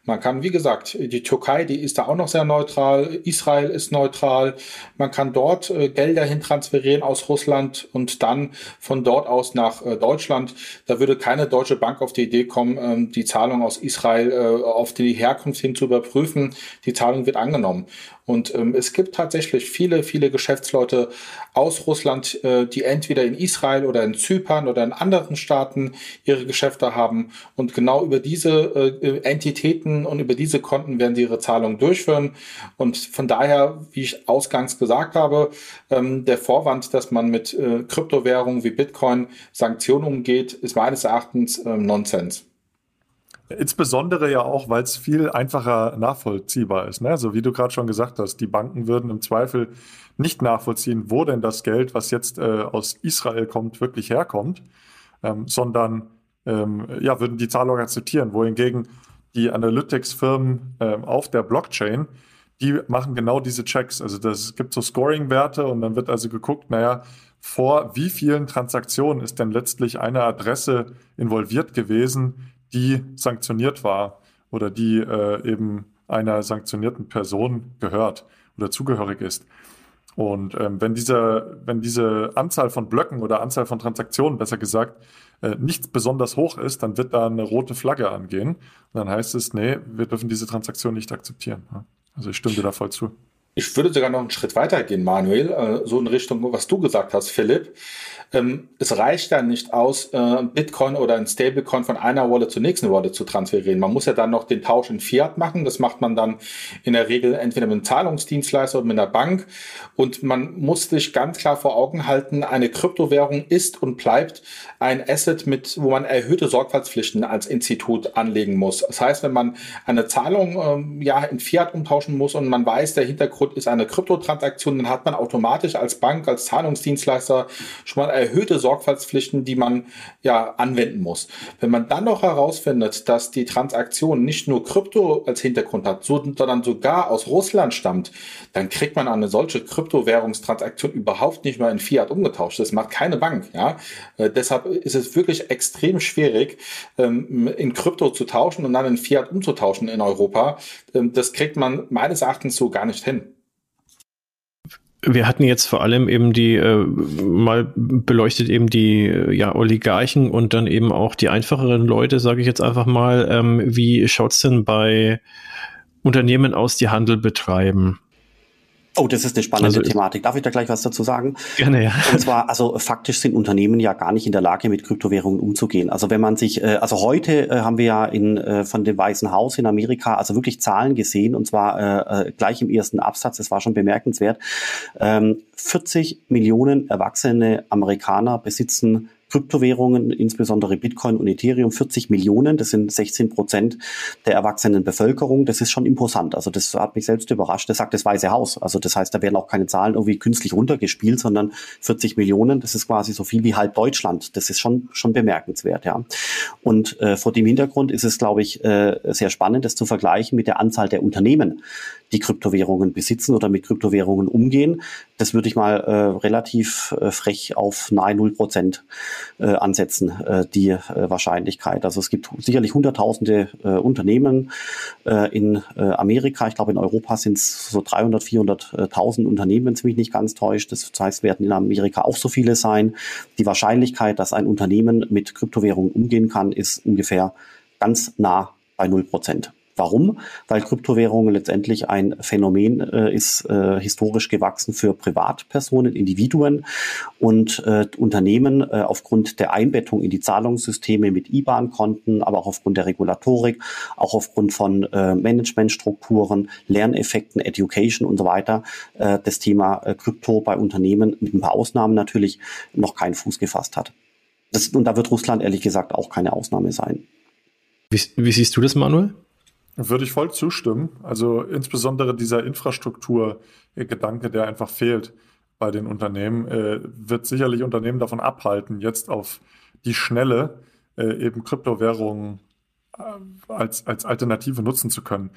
man kann, wie gesagt, die Türkei, die ist da auch noch sehr neutral, Israel ist neutral. Man kann dort äh, Gelder hin transferieren aus Russland und dann von dort aus nach äh, Deutschland. Da würde keine deutsche Bank auf die Idee kommen, ähm, die Zahlung aus Israel äh, auf die Herkunft hin zu überprüfen. Die Zahlung wird angenommen. Und ähm, es gibt tatsächlich viele, viele Geschäftsleute aus Russland, äh, die entweder in Israel oder in Zypern oder in anderen Staaten ihre Geschäfte haben. Und genau über diese äh, Entitäten und über diese Konten werden sie ihre Zahlungen durchführen. Und von daher, wie ich ausgangs gesagt habe, ähm, der Vorwand, dass man mit äh, Kryptowährungen wie Bitcoin Sanktionen umgeht, ist meines Erachtens ähm, Nonsens. Insbesondere ja auch, weil es viel einfacher nachvollziehbar ist. Ne? So wie du gerade schon gesagt hast, die Banken würden im Zweifel nicht nachvollziehen, wo denn das Geld, was jetzt äh, aus Israel kommt, wirklich herkommt, ähm, sondern ähm, ja, würden die Zahlung akzeptieren. Wohingegen die Analytics-Firmen äh, auf der Blockchain, die machen genau diese Checks. Also das gibt so Scoring-Werte und dann wird also geguckt, naja, vor wie vielen Transaktionen ist denn letztlich eine Adresse involviert gewesen, die sanktioniert war oder die äh, eben einer sanktionierten Person gehört oder zugehörig ist. Und ähm, wenn, diese, wenn diese Anzahl von Blöcken oder Anzahl von Transaktionen, besser gesagt, äh, nicht besonders hoch ist, dann wird da eine rote Flagge angehen. Und dann heißt es, nee, wir dürfen diese Transaktion nicht akzeptieren. Also ich stimme dir da voll zu. Ich würde sogar noch einen Schritt weiter gehen, Manuel, äh, so in Richtung, was du gesagt hast, Philipp. Ähm, es reicht dann nicht aus, äh, Bitcoin oder ein Stablecoin von einer Wallet zur nächsten Wallet zu transferieren. Man muss ja dann noch den Tausch in Fiat machen. Das macht man dann in der Regel entweder mit einem Zahlungsdienstleister oder mit einer Bank. Und man muss sich ganz klar vor Augen halten, eine Kryptowährung ist und bleibt ein Asset, mit, wo man erhöhte Sorgfaltspflichten als Institut anlegen muss. Das heißt, wenn man eine Zahlung ähm, ja in Fiat umtauschen muss und man weiß, der Hintergrund ist eine Kryptotransaktion, dann hat man automatisch als Bank, als Zahlungsdienstleister schon mal erhöhte Sorgfaltspflichten, die man ja anwenden muss. Wenn man dann noch herausfindet, dass die Transaktion nicht nur Krypto als Hintergrund hat, sondern sogar aus Russland stammt, dann kriegt man eine solche Kryptowährungstransaktion überhaupt nicht mehr in Fiat umgetauscht. Das macht keine Bank. Ja, äh, deshalb ist es wirklich extrem schwierig, ähm, in Krypto zu tauschen und dann in Fiat umzutauschen in Europa. Ähm, das kriegt man meines Erachtens so gar nicht hin. Wir hatten jetzt vor allem eben die, äh, mal beleuchtet eben die äh, ja, Oligarchen und dann eben auch die einfacheren Leute, sage ich jetzt einfach mal. Ähm, wie schaut's denn bei Unternehmen aus, die Handel betreiben? Oh, das ist eine spannende also, Thematik. Darf ich da gleich was dazu sagen? Gerne, ja. Und zwar, also faktisch sind Unternehmen ja gar nicht in der Lage, mit Kryptowährungen umzugehen. Also wenn man sich, äh, also heute äh, haben wir ja in, äh, von dem Weißen Haus in Amerika also wirklich Zahlen gesehen und zwar äh, äh gleich im ersten Absatz, das war schon bemerkenswert. Ähm, 40 Millionen erwachsene Amerikaner besitzen Kryptowährungen, insbesondere Bitcoin und Ethereum, 40 Millionen. Das sind 16 Prozent der erwachsenen Bevölkerung. Das ist schon imposant. Also das hat mich selbst überrascht. Das sagt das Weiße Haus. Also das heißt, da werden auch keine Zahlen irgendwie künstlich runtergespielt, sondern 40 Millionen. Das ist quasi so viel wie halb Deutschland. Das ist schon, schon bemerkenswert, ja. Und äh, vor dem Hintergrund ist es, glaube ich, äh, sehr spannend, das zu vergleichen mit der Anzahl der Unternehmen, die Kryptowährungen besitzen oder mit Kryptowährungen umgehen. das würde ich mal äh, relativ äh, frech auf nahe null Prozent äh, ansetzen, äh, die äh, Wahrscheinlichkeit. Also es gibt sicherlich hunderttausende äh, Unternehmen äh, in äh, Amerika. Ich glaube, in Europa sind es so 300, 400.000 Unternehmen, wenn es mich nicht ganz täuscht. Das heißt, werden in Amerika auch so viele sein. Die Wahrscheinlichkeit, dass ein Unternehmen mit Kryptowährungen umgehen kann, ist ungefähr ganz nah bei null Prozent. Warum? Weil Kryptowährungen letztendlich ein Phänomen äh, ist, äh, historisch gewachsen für Privatpersonen, Individuen und äh, Unternehmen äh, aufgrund der Einbettung in die Zahlungssysteme mit IBAN-Konten, aber auch aufgrund der Regulatorik, auch aufgrund von äh, Managementstrukturen, Lerneffekten, Education und so weiter, äh, das Thema Krypto bei Unternehmen mit ein paar Ausnahmen natürlich noch keinen Fuß gefasst hat. Das, und da wird Russland ehrlich gesagt auch keine Ausnahme sein. Wie, wie siehst du das, Manuel? Würde ich voll zustimmen. Also insbesondere dieser Infrastrukturgedanke, der einfach fehlt bei den Unternehmen, äh, wird sicherlich Unternehmen davon abhalten, jetzt auf die Schnelle äh, eben Kryptowährungen äh, als, als Alternative nutzen zu können.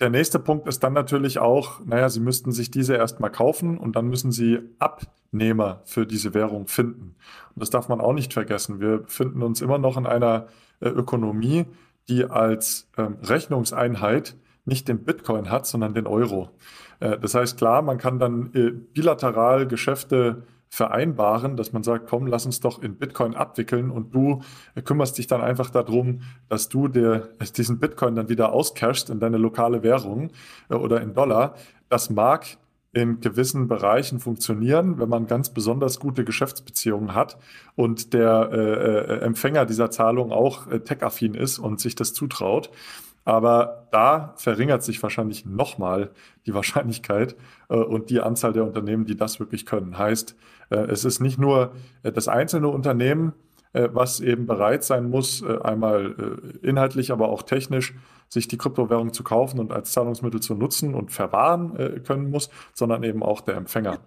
Der nächste Punkt ist dann natürlich auch, naja, Sie müssten sich diese erstmal kaufen und dann müssen Sie Abnehmer für diese Währung finden. Und das darf man auch nicht vergessen. Wir befinden uns immer noch in einer äh, Ökonomie, die als ähm, Rechnungseinheit nicht den Bitcoin hat, sondern den Euro. Äh, das heißt, klar, man kann dann äh, bilateral Geschäfte vereinbaren, dass man sagt, komm, lass uns doch in Bitcoin abwickeln und du äh, kümmerst dich dann einfach darum, dass du dir diesen Bitcoin dann wieder auscashst in deine lokale Währung äh, oder in Dollar. Das mag in gewissen Bereichen funktionieren, wenn man ganz besonders gute Geschäftsbeziehungen hat und der äh, äh, Empfänger dieser Zahlung auch äh, tech-affin ist und sich das zutraut. Aber da verringert sich wahrscheinlich nochmal die Wahrscheinlichkeit äh, und die Anzahl der Unternehmen, die das wirklich können. Heißt, äh, es ist nicht nur äh, das einzelne Unternehmen, was eben bereit sein muss, äh, einmal äh, inhaltlich, aber auch technisch sich die Kryptowährung zu kaufen und als Zahlungsmittel zu nutzen und verwahren äh, können muss, sondern eben auch der Empfänger.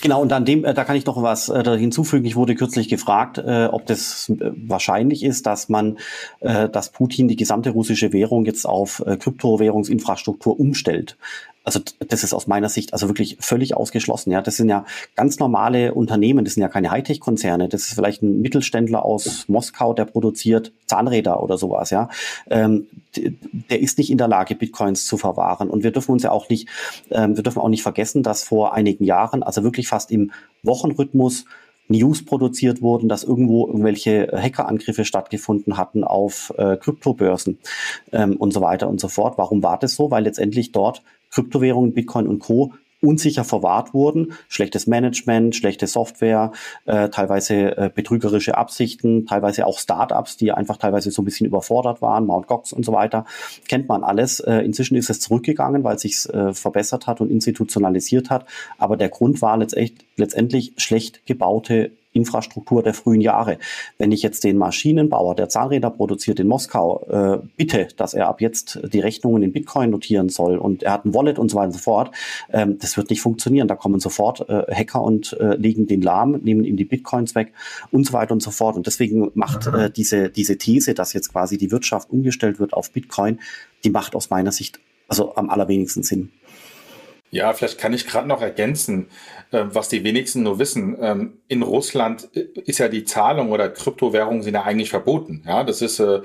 Genau, und an dem, äh, da kann ich noch was äh, hinzufügen. Ich wurde kürzlich gefragt, äh, ob das äh, wahrscheinlich ist, dass man, äh, dass Putin die gesamte russische Währung jetzt auf äh, Kryptowährungsinfrastruktur umstellt. Also das ist aus meiner Sicht also wirklich völlig ausgeschlossen. Ja, das sind ja ganz normale Unternehmen. Das sind ja keine Hightech-Konzerne. Das ist vielleicht ein Mittelständler aus Moskau, der produziert Zahnräder oder sowas. Ja, ähm, der ist nicht in der Lage, Bitcoins zu verwahren. Und wir dürfen uns ja auch nicht, ähm, wir dürfen auch nicht vergessen, dass vor einigen Jahren, also wirklich fast im Wochenrhythmus News produziert wurden, dass irgendwo irgendwelche Hackerangriffe stattgefunden hatten auf äh, Kryptobörsen ähm, und so weiter und so fort. Warum war das so? Weil letztendlich dort Kryptowährungen, Bitcoin und Co unsicher verwahrt wurden, schlechtes Management, schlechte Software, äh, teilweise äh, betrügerische Absichten, teilweise auch Startups, die einfach teilweise so ein bisschen überfordert waren, Mt. Gox und so weiter, kennt man alles. Äh, inzwischen ist es zurückgegangen, weil es sich äh, verbessert hat und institutionalisiert hat, aber der Grund war letztendlich, letztendlich schlecht gebaute Infrastruktur der frühen Jahre. Wenn ich jetzt den Maschinenbauer, der Zahnräder produziert in Moskau, äh, bitte, dass er ab jetzt die Rechnungen in Bitcoin notieren soll und er hat ein Wallet und so weiter und so fort, ähm, das wird nicht funktionieren. Da kommen sofort äh, Hacker und äh, legen den lahm, nehmen ihm die Bitcoins weg und so weiter und so fort. Und deswegen macht äh, diese, diese These, dass jetzt quasi die Wirtschaft umgestellt wird auf Bitcoin, die macht aus meiner Sicht also am allerwenigsten Sinn. Ja, vielleicht kann ich gerade noch ergänzen, äh, was die wenigsten nur wissen. Ähm, in Russland äh, ist ja die Zahlung oder Kryptowährungen sind ja eigentlich verboten. Ja, das ist äh,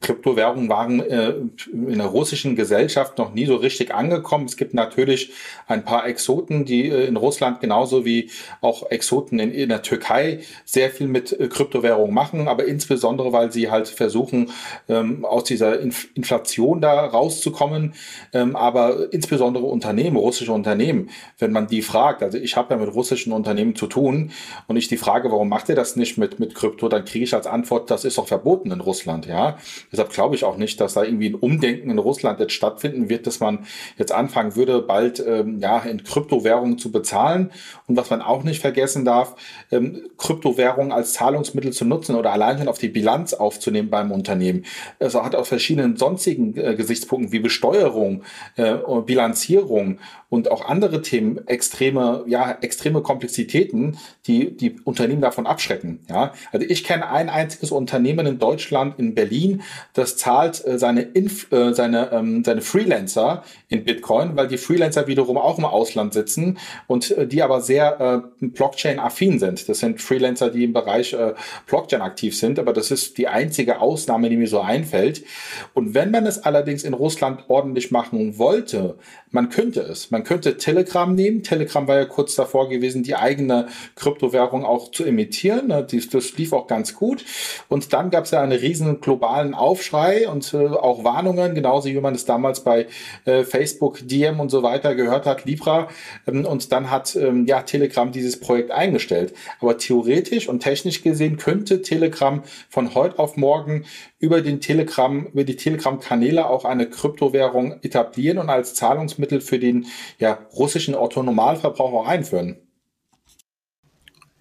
Kryptowährungen waren äh, in der russischen Gesellschaft noch nie so richtig angekommen. Es gibt natürlich ein paar Exoten, die äh, in Russland genauso wie auch Exoten in, in der Türkei sehr viel mit äh, Kryptowährungen machen, aber insbesondere weil sie halt versuchen ähm, aus dieser Inf Inflation da rauszukommen, ähm, aber insbesondere Unternehmen, russische Unternehmen, wenn man die fragt, also ich habe ja mit russischen Unternehmen zu tun und ich die Frage, warum macht ihr das nicht mit mit Krypto, dann kriege ich als Antwort, das ist doch verboten in Russland. Ja, deshalb glaube ich auch nicht, dass da irgendwie ein Umdenken in Russland jetzt stattfinden wird, dass man jetzt anfangen würde, bald ähm, ja in Kryptowährungen zu bezahlen. Und was man auch nicht vergessen darf, ähm, Kryptowährungen als Zahlungsmittel zu nutzen oder allein schon auf die Bilanz aufzunehmen beim Unternehmen. Es also hat auch verschiedenen sonstigen äh, Gesichtspunkten wie Besteuerung, äh, Bilanzierung Regulierung und auch andere Themen extreme, ja, extreme Komplexitäten, die die Unternehmen davon abschrecken. Ja, also ich kenne ein einziges Unternehmen in Deutschland, in Berlin, das zahlt äh, seine, Inf äh, seine, ähm, seine Freelancer in Bitcoin, weil die Freelancer wiederum auch im Ausland sitzen und äh, die aber sehr äh, Blockchain-affin sind. Das sind Freelancer, die im Bereich äh, Blockchain aktiv sind, aber das ist die einzige Ausnahme, die mir so einfällt. Und wenn man es allerdings in Russland ordentlich machen wollte, man könnte es. Man könnte Telegram nehmen. Telegram war ja kurz davor gewesen, die eigene Kryptowährung auch zu emittieren. Das lief auch ganz gut. Und dann gab es ja einen riesen globalen Aufschrei und äh, auch Warnungen, genauso wie man es damals bei äh, Facebook, Diem und so weiter gehört hat, Libra. Ähm, und dann hat ähm, ja Telegram dieses Projekt eingestellt. Aber theoretisch und technisch gesehen könnte Telegram von heute auf morgen über den Telegram, über die Telegram-Kanäle auch eine Kryptowährung etablieren und als Zahlungsmittel für den ja, russischen Autonomalverbraucher einführen.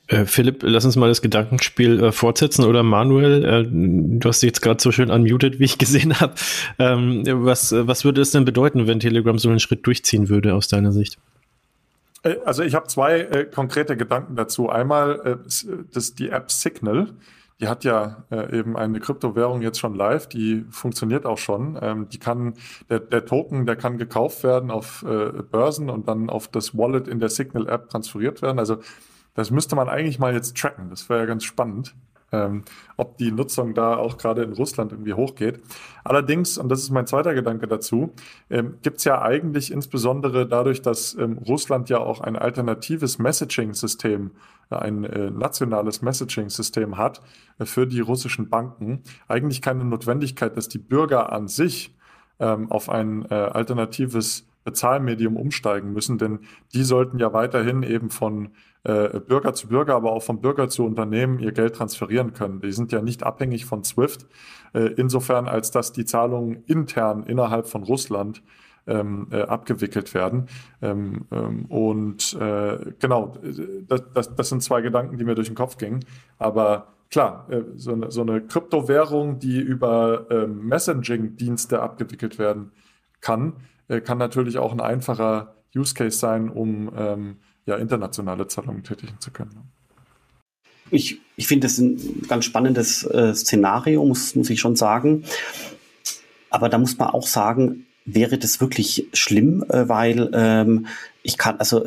Äh, Philipp, lass uns mal das Gedankenspiel äh, fortsetzen oder Manuel, äh, du hast dich jetzt gerade so schön unmuted, wie ich gesehen habe. Ähm, was, was würde es denn bedeuten, wenn Telegram so einen Schritt durchziehen würde aus deiner Sicht? Äh, also ich habe zwei äh, konkrete Gedanken dazu. Einmal äh, das, die App Signal die hat ja äh, eben eine Kryptowährung jetzt schon live, die funktioniert auch schon. Ähm, die kann, der, der Token, der kann gekauft werden auf äh, Börsen und dann auf das Wallet in der Signal-App transferiert werden. Also das müsste man eigentlich mal jetzt tracken. Das wäre ja ganz spannend, ähm, ob die Nutzung da auch gerade in Russland irgendwie hochgeht. Allerdings, und das ist mein zweiter Gedanke dazu, ähm, gibt es ja eigentlich insbesondere dadurch, dass ähm, Russland ja auch ein alternatives Messaging-System ein äh, nationales Messaging-System hat äh, für die russischen Banken, eigentlich keine Notwendigkeit, dass die Bürger an sich ähm, auf ein äh, alternatives Bezahlmedium umsteigen müssen, denn die sollten ja weiterhin eben von Bürger zu Bürger, aber auch von Bürger zu Unternehmen ihr Geld transferieren können. Die sind ja nicht abhängig von SWIFT, insofern als dass die Zahlungen intern innerhalb von Russland ähm, äh, abgewickelt werden. Ähm, ähm, und äh, genau, das, das, das sind zwei Gedanken, die mir durch den Kopf gingen. Aber klar, äh, so, eine, so eine Kryptowährung, die über ähm, Messaging-Dienste abgewickelt werden kann, äh, kann natürlich auch ein einfacher Use Case sein, um ähm, ja, internationale Zahlungen tätigen zu können. Ich, ich finde das ein ganz spannendes äh, Szenario, muss, muss ich schon sagen. Aber da muss man auch sagen, wäre das wirklich schlimm, äh, weil ähm, ich kann, also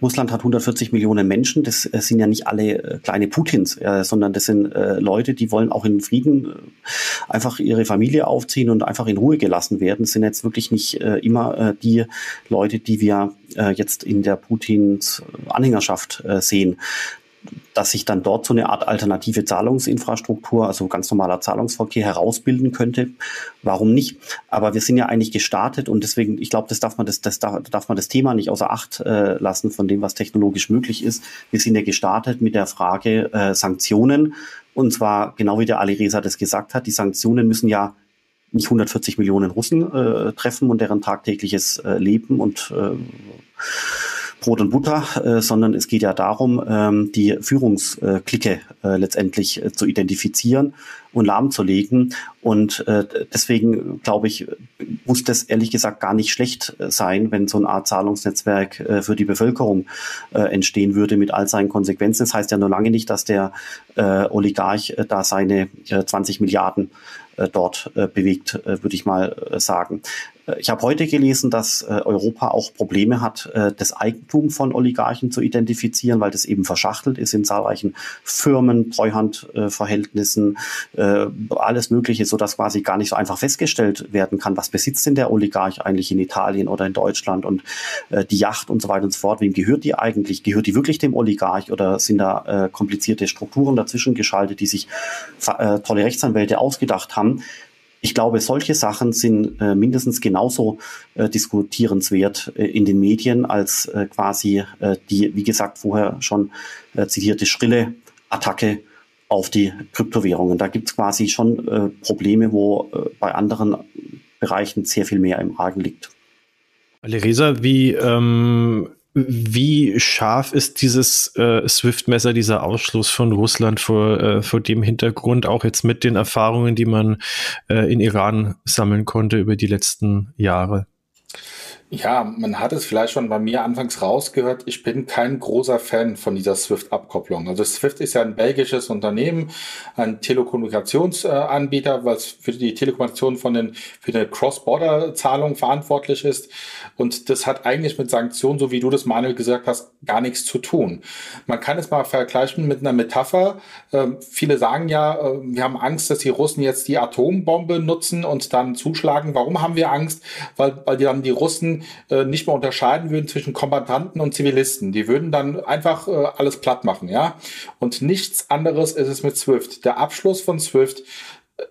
Russland hat 140 Millionen Menschen, das äh, sind ja nicht alle äh, kleine Putins, äh, sondern das sind äh, Leute, die wollen auch in Frieden äh, einfach ihre Familie aufziehen und einfach in Ruhe gelassen werden. Das sind jetzt wirklich nicht äh, immer äh, die Leute, die wir äh, jetzt in der Putins Anhängerschaft äh, sehen dass sich dann dort so eine Art alternative Zahlungsinfrastruktur, also ganz normaler Zahlungsverkehr herausbilden könnte. Warum nicht? Aber wir sind ja eigentlich gestartet und deswegen, ich glaube, das darf man das, das darf man das Thema nicht außer Acht äh, lassen von dem, was technologisch möglich ist. Wir sind ja gestartet mit der Frage äh, Sanktionen und zwar genau wie der Ali Reza das gesagt hat. Die Sanktionen müssen ja nicht 140 Millionen Russen äh, treffen und deren tagtägliches äh, Leben und äh, Brot und Butter, äh, sondern es geht ja darum, ähm, die Führungsklicke äh, letztendlich äh, zu identifizieren und lahmzulegen. Und äh, deswegen glaube ich, muss das ehrlich gesagt gar nicht schlecht äh, sein, wenn so eine Art Zahlungsnetzwerk äh, für die Bevölkerung äh, entstehen würde mit all seinen Konsequenzen. Das heißt ja nur lange nicht, dass der äh, Oligarch äh, da seine äh, 20 Milliarden äh, dort äh, bewegt, würde ich mal sagen. Ich habe heute gelesen, dass äh, Europa auch Probleme hat, äh, das Eigentum von Oligarchen zu identifizieren, weil das eben verschachtelt ist in zahlreichen Firmen, Treuhandverhältnissen, äh, alles Mögliche, so dass quasi gar nicht so einfach festgestellt werden kann, was besitzt denn der Oligarch eigentlich in Italien oder in Deutschland und die Yacht und so weiter und so fort. Wem gehört die eigentlich? Gehört die wirklich dem Oligarch oder sind da komplizierte Strukturen dazwischen geschaltet, die sich tolle Rechtsanwälte ausgedacht haben? Ich glaube, solche Sachen sind äh, mindestens genauso äh, diskutierenswert äh, in den Medien als äh, quasi äh, die, wie gesagt, vorher schon äh, zitierte schrille Attacke auf die Kryptowährungen. Da gibt es quasi schon Probleme, wo bei anderen Bereichen sehr viel mehr im Argen liegt. Aleresa, wie ähm, wie scharf ist dieses äh, SWIFT-Messer, dieser Ausschluss von Russland vor, äh, vor dem Hintergrund, auch jetzt mit den Erfahrungen, die man äh, in Iran sammeln konnte über die letzten Jahre? Ja, man hat es vielleicht schon bei mir anfangs rausgehört. Ich bin kein großer Fan von dieser SWIFT-Abkopplung. Also SWIFT ist ja ein belgisches Unternehmen, ein Telekommunikationsanbieter, was für die Telekommunikation von den, für eine Cross-Border-Zahlung verantwortlich ist. Und das hat eigentlich mit Sanktionen, so wie du das Manuel gesagt hast, gar nichts zu tun. Man kann es mal vergleichen mit einer Metapher. Ähm, viele sagen ja, äh, wir haben Angst, dass die Russen jetzt die Atombombe nutzen und dann zuschlagen. Warum haben wir Angst? Weil, weil die dann die Russen äh, nicht mehr unterscheiden würden zwischen Kombattanten und Zivilisten. Die würden dann einfach äh, alles platt machen, ja. Und nichts anderes ist es mit SWIFT. Der Abschluss von SWIFT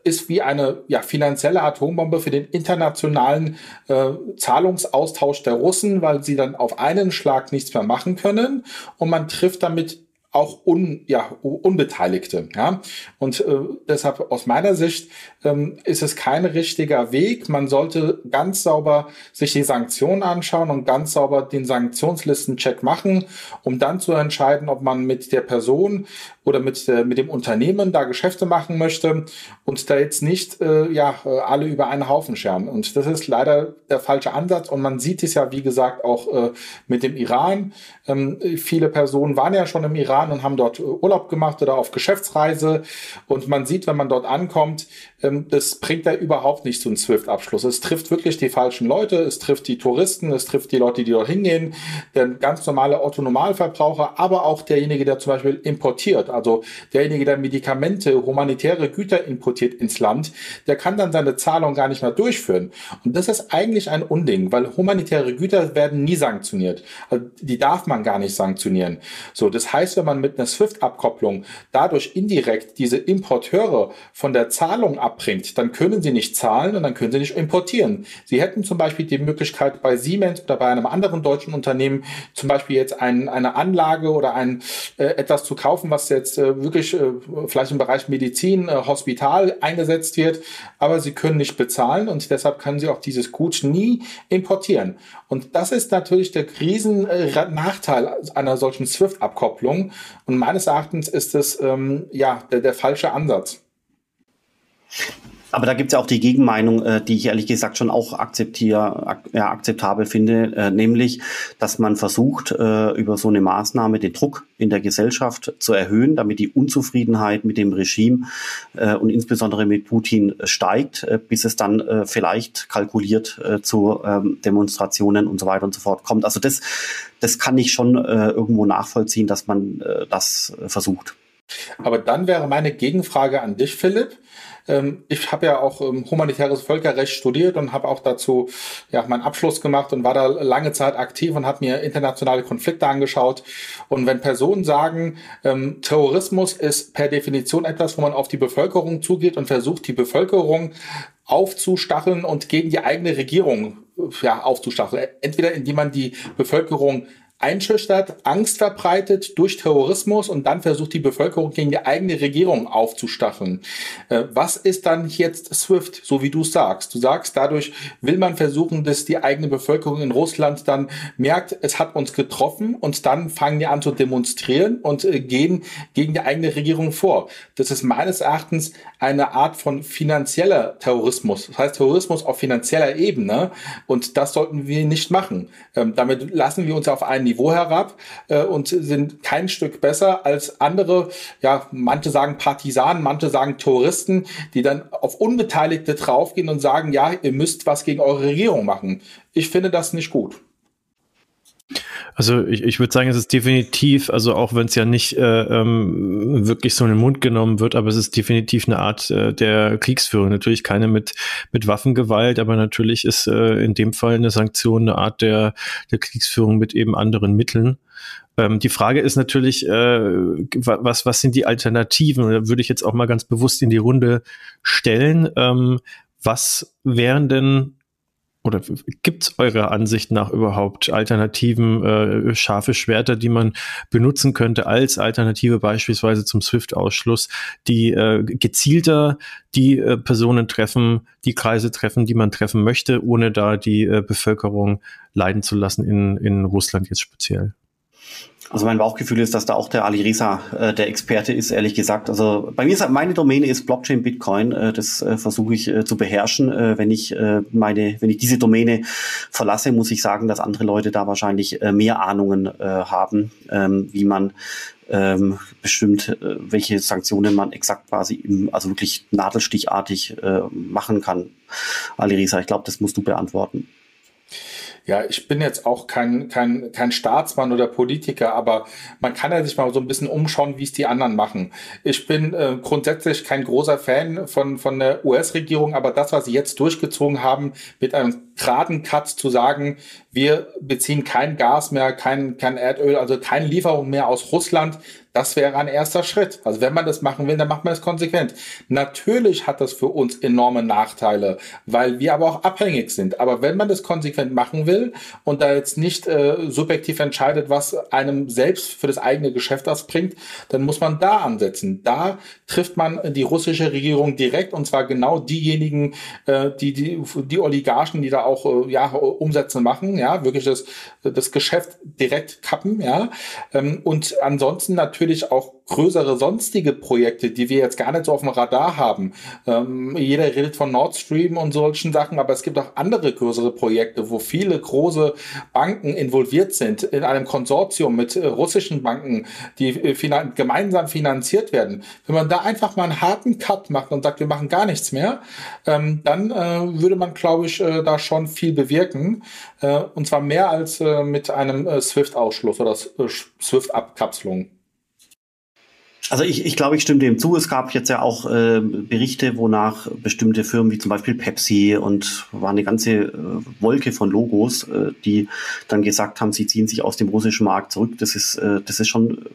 ist wie eine ja, finanzielle Atombombe für den internationalen äh, Zahlungsaustausch der Russen, weil sie dann auf einen Schlag nichts mehr machen können und man trifft damit auch un, ja, Unbeteiligte. Ja? Und äh, deshalb aus meiner Sicht ähm, ist es kein richtiger Weg. Man sollte ganz sauber sich die Sanktionen anschauen und ganz sauber den Sanktionslistencheck machen, um dann zu entscheiden, ob man mit der Person oder mit, der, mit dem Unternehmen da Geschäfte machen möchte und da jetzt nicht äh, ja, äh, alle über einen Haufen scheren. Und das ist leider der falsche Ansatz. Und man sieht es ja, wie gesagt, auch äh, mit dem Iran. Ähm, viele Personen waren ja schon im Iran und haben dort äh, Urlaub gemacht oder auf Geschäftsreise. Und man sieht, wenn man dort ankommt, ähm, das bringt da überhaupt nicht zu einem SWIFT-Abschluss. Es trifft wirklich die falschen Leute, es trifft die Touristen, es trifft die Leute, die dort hingehen, der ganz normale Otto-Normalverbraucher, aber auch derjenige, der zum Beispiel importiert, also derjenige, der Medikamente, humanitäre Güter importiert ins Land, der kann dann seine Zahlung gar nicht mehr durchführen. Und das ist eigentlich ein Unding, weil humanitäre Güter werden nie sanktioniert. Also die darf man gar nicht sanktionieren. So, das heißt, wenn man mit einer SWIFT-Abkopplung dadurch indirekt diese Importeure von der Zahlung abbringt, dann können sie nicht zahlen und dann können sie nicht importieren. Sie hätten zum Beispiel die Möglichkeit bei Siemens oder bei einem anderen deutschen Unternehmen zum Beispiel jetzt ein, eine Anlage oder ein äh, etwas zu kaufen, was jetzt äh, wirklich äh, vielleicht im Bereich Medizin, äh, Hospital eingesetzt wird, aber sie können nicht bezahlen und deshalb können sie auch dieses Gut nie importieren. Und das ist natürlich der Riesen-Nachteil äh, einer solchen SWIFT-Abkopplung. Und meines Erachtens ist es ähm, ja der, der falsche Ansatz. Aber da gibt es ja auch die Gegenmeinung, äh, die ich ehrlich gesagt schon auch akzeptiere, ak ja, akzeptabel finde, äh, nämlich, dass man versucht, äh, über so eine Maßnahme den Druck in der Gesellschaft zu erhöhen, damit die Unzufriedenheit mit dem Regime äh, und insbesondere mit Putin steigt, äh, bis es dann äh, vielleicht kalkuliert äh, zu ähm, Demonstrationen und so weiter und so fort kommt. Also das, das kann ich schon äh, irgendwo nachvollziehen, dass man äh, das äh, versucht. Aber dann wäre meine Gegenfrage an dich, Philipp ähm, ich habe ja auch ähm, humanitäres Völkerrecht studiert und habe auch dazu ja meinen Abschluss gemacht und war da lange Zeit aktiv und habe mir internationale Konflikte angeschaut. Und wenn Personen sagen, ähm, Terrorismus ist per Definition etwas, wo man auf die Bevölkerung zugeht und versucht, die Bevölkerung aufzustacheln und gegen die eigene Regierung ja, aufzustacheln. Entweder indem man die Bevölkerung einschüchtert, Angst verbreitet durch Terrorismus und dann versucht die Bevölkerung gegen die eigene Regierung aufzustacheln. Äh, was ist dann jetzt SWIFT, so wie du sagst? Du sagst, dadurch will man versuchen, dass die eigene Bevölkerung in Russland dann merkt, es hat uns getroffen und dann fangen die an zu demonstrieren und äh, gehen gegen die eigene Regierung vor. Das ist meines Erachtens eine Art von finanzieller Terrorismus. Das heißt Terrorismus auf finanzieller Ebene und das sollten wir nicht machen. Ähm, damit lassen wir uns auf einen Niveau herab äh, und sind kein Stück besser als andere, ja, manche sagen Partisanen, manche sagen Touristen, die dann auf Unbeteiligte draufgehen und sagen, ja, ihr müsst was gegen eure Regierung machen. Ich finde das nicht gut. Also ich, ich würde sagen, es ist definitiv, also auch wenn es ja nicht äh, ähm, wirklich so in den Mund genommen wird, aber es ist definitiv eine Art äh, der Kriegsführung. Natürlich keine mit, mit Waffengewalt, aber natürlich ist äh, in dem Fall eine Sanktion eine Art der, der Kriegsführung mit eben anderen Mitteln. Ähm, die Frage ist natürlich, äh, was, was sind die Alternativen? Da würde ich jetzt auch mal ganz bewusst in die Runde stellen. Ähm, was wären denn oder gibt es eurer Ansicht nach überhaupt Alternativen, äh, scharfe Schwerter, die man benutzen könnte als Alternative beispielsweise zum SWIFT-Ausschluss, die äh, gezielter die äh, Personen treffen, die Kreise treffen, die man treffen möchte, ohne da die äh, Bevölkerung leiden zu lassen, in, in Russland jetzt speziell? Also mein Bauchgefühl ist, dass da auch der Ali Reza äh, der Experte ist, ehrlich gesagt. Also bei mir ist meine Domäne ist Blockchain Bitcoin. Äh, das äh, versuche ich äh, zu beherrschen. Äh, wenn ich äh, meine, wenn ich diese Domäne verlasse, muss ich sagen, dass andere Leute da wahrscheinlich äh, mehr Ahnungen äh, haben, ähm, wie man ähm, bestimmt, äh, welche Sanktionen man exakt quasi im, also wirklich nadelstichartig äh, machen kann. Ali Reza, ich glaube, das musst du beantworten. Ja, ich bin jetzt auch kein, kein, kein Staatsmann oder Politiker, aber man kann ja sich mal so ein bisschen umschauen, wie es die anderen machen. Ich bin äh, grundsätzlich kein großer Fan von, von der US-Regierung, aber das, was sie jetzt durchgezogen haben, mit einem geraden Cut zu sagen, wir beziehen kein Gas mehr, kein, kein Erdöl, also keine Lieferung mehr aus Russland, das wäre ein erster Schritt. Also wenn man das machen will, dann macht man es konsequent. Natürlich hat das für uns enorme Nachteile, weil wir aber auch abhängig sind. Aber wenn man das konsequent machen will und da jetzt nicht äh, subjektiv entscheidet, was einem selbst für das eigene Geschäft das bringt, dann muss man da ansetzen. Da trifft man die russische Regierung direkt und zwar genau diejenigen, äh, die, die, die Oligarchen, die da auch äh, ja, Umsätze machen, ja, wirklich das, das Geschäft direkt kappen, ja. Ähm, und ansonsten natürlich natürlich auch größere sonstige Projekte, die wir jetzt gar nicht so auf dem Radar haben. Ähm, jeder redet von Nord Stream und solchen Sachen, aber es gibt auch andere größere Projekte, wo viele große Banken involviert sind in einem Konsortium mit äh, russischen Banken, die äh, finan gemeinsam finanziert werden. Wenn man da einfach mal einen harten Cut macht und sagt, wir machen gar nichts mehr, ähm, dann äh, würde man, glaube ich, äh, da schon viel bewirken. Äh, und zwar mehr als äh, mit einem SWIFT-Ausschluss oder SWIFT-Abkapselung. Also ich, ich glaube, ich stimme dem zu. Es gab jetzt ja auch äh, Berichte, wonach bestimmte Firmen wie zum Beispiel Pepsi und war eine ganze äh, Wolke von Logos, äh, die dann gesagt haben, sie ziehen sich aus dem russischen Markt zurück. Das ist, äh, das ist schon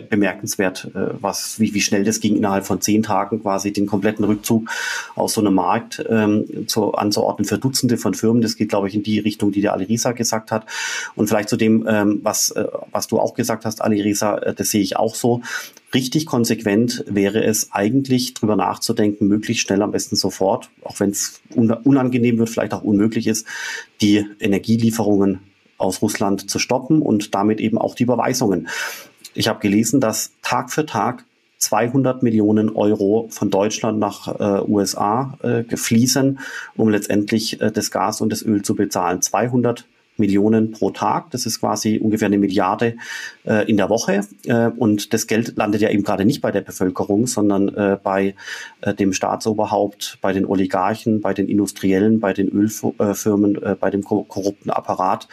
bemerkenswert, äh, was, wie, wie schnell das ging, innerhalb von zehn Tagen quasi den kompletten Rückzug aus so einem Markt ähm, zu, anzuordnen für Dutzende von Firmen. Das geht, glaube ich, in die Richtung, die der Alirisa gesagt hat. Und vielleicht zu dem, ähm, was, äh, was du auch gesagt hast, Alirisa, äh, das sehe ich auch so. Richtig konsequent wäre es eigentlich, drüber nachzudenken, möglichst schnell, am besten sofort, auch wenn es unangenehm wird, vielleicht auch unmöglich ist, die Energielieferungen aus Russland zu stoppen und damit eben auch die Überweisungen. Ich habe gelesen, dass Tag für Tag 200 Millionen Euro von Deutschland nach äh, USA äh, fließen, um letztendlich äh, das Gas und das Öl zu bezahlen. 200 Millionen pro Tag. Das ist quasi ungefähr eine Milliarde äh, in der Woche. Äh, und das Geld landet ja eben gerade nicht bei der Bevölkerung, sondern äh, bei äh, dem Staatsoberhaupt, bei den Oligarchen, bei den Industriellen, bei den Ölfirmen, äh, bei dem korrupten Apparat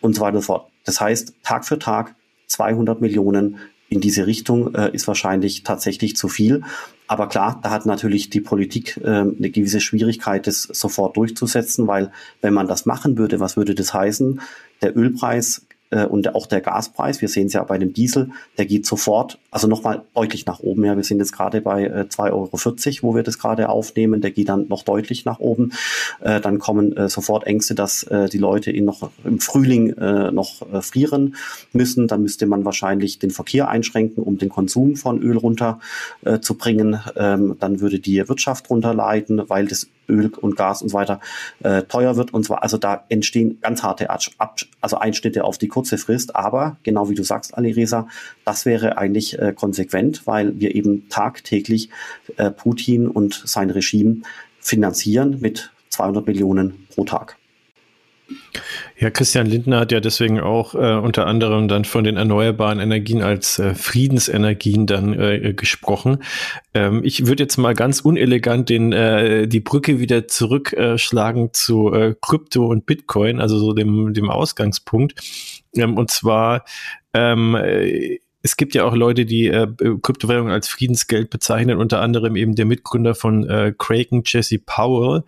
und so weiter und so fort. Das heißt, Tag für Tag 200 Millionen in diese Richtung äh, ist wahrscheinlich tatsächlich zu viel. Aber klar, da hat natürlich die Politik äh, eine gewisse Schwierigkeit, das sofort durchzusetzen, weil wenn man das machen würde, was würde das heißen? Der Ölpreis äh, und auch der Gaspreis, wir sehen es ja bei dem Diesel, der geht sofort, also nochmal deutlich nach oben. Ja, wir sind jetzt gerade bei äh, 2,40 Euro, wo wir das gerade aufnehmen. Der geht dann noch deutlich nach oben. Äh, dann kommen äh, sofort Ängste, dass äh, die Leute ihn noch im Frühling äh, noch äh, frieren müssen. Dann müsste man wahrscheinlich den Verkehr einschränken, um den Konsum von Öl runter äh, zu bringen. Ähm, dann würde die Wirtschaft runterleiden, weil das Öl und Gas und so weiter äh, teuer wird und zwar also da entstehen ganz harte Ab also Einschnitte auf die kurze Frist, aber genau wie du sagst, Ali Reza, das wäre eigentlich äh, konsequent, weil wir eben tagtäglich äh, Putin und sein Regime finanzieren mit 200 Millionen pro Tag. Ja, Christian Lindner hat ja deswegen auch äh, unter anderem dann von den erneuerbaren Energien als äh, Friedensenergien dann äh, gesprochen. Ähm, ich würde jetzt mal ganz unelegant den äh, die Brücke wieder zurückschlagen zu äh, Krypto und Bitcoin, also so dem dem Ausgangspunkt. Ähm, und zwar ähm, äh, es gibt ja auch Leute, die äh, Kryptowährungen als Friedensgeld bezeichnen, unter anderem eben der Mitgründer von äh, Kraken, Jesse Powell,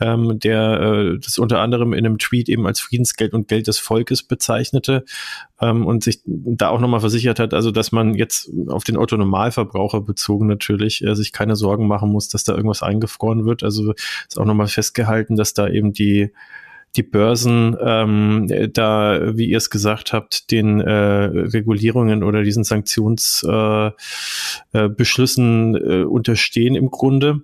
ähm, der äh, das unter anderem in einem Tweet eben als Friedensgeld und Geld des Volkes bezeichnete ähm, und sich da auch nochmal versichert hat, also dass man jetzt auf den Autonomalverbraucher bezogen natürlich äh, sich keine Sorgen machen muss, dass da irgendwas eingefroren wird. Also ist auch nochmal festgehalten, dass da eben die die Börsen ähm, da, wie ihr es gesagt habt, den äh, Regulierungen oder diesen Sanktionsbeschlüssen äh, äh, Beschlüssen, äh, unterstehen im Grunde.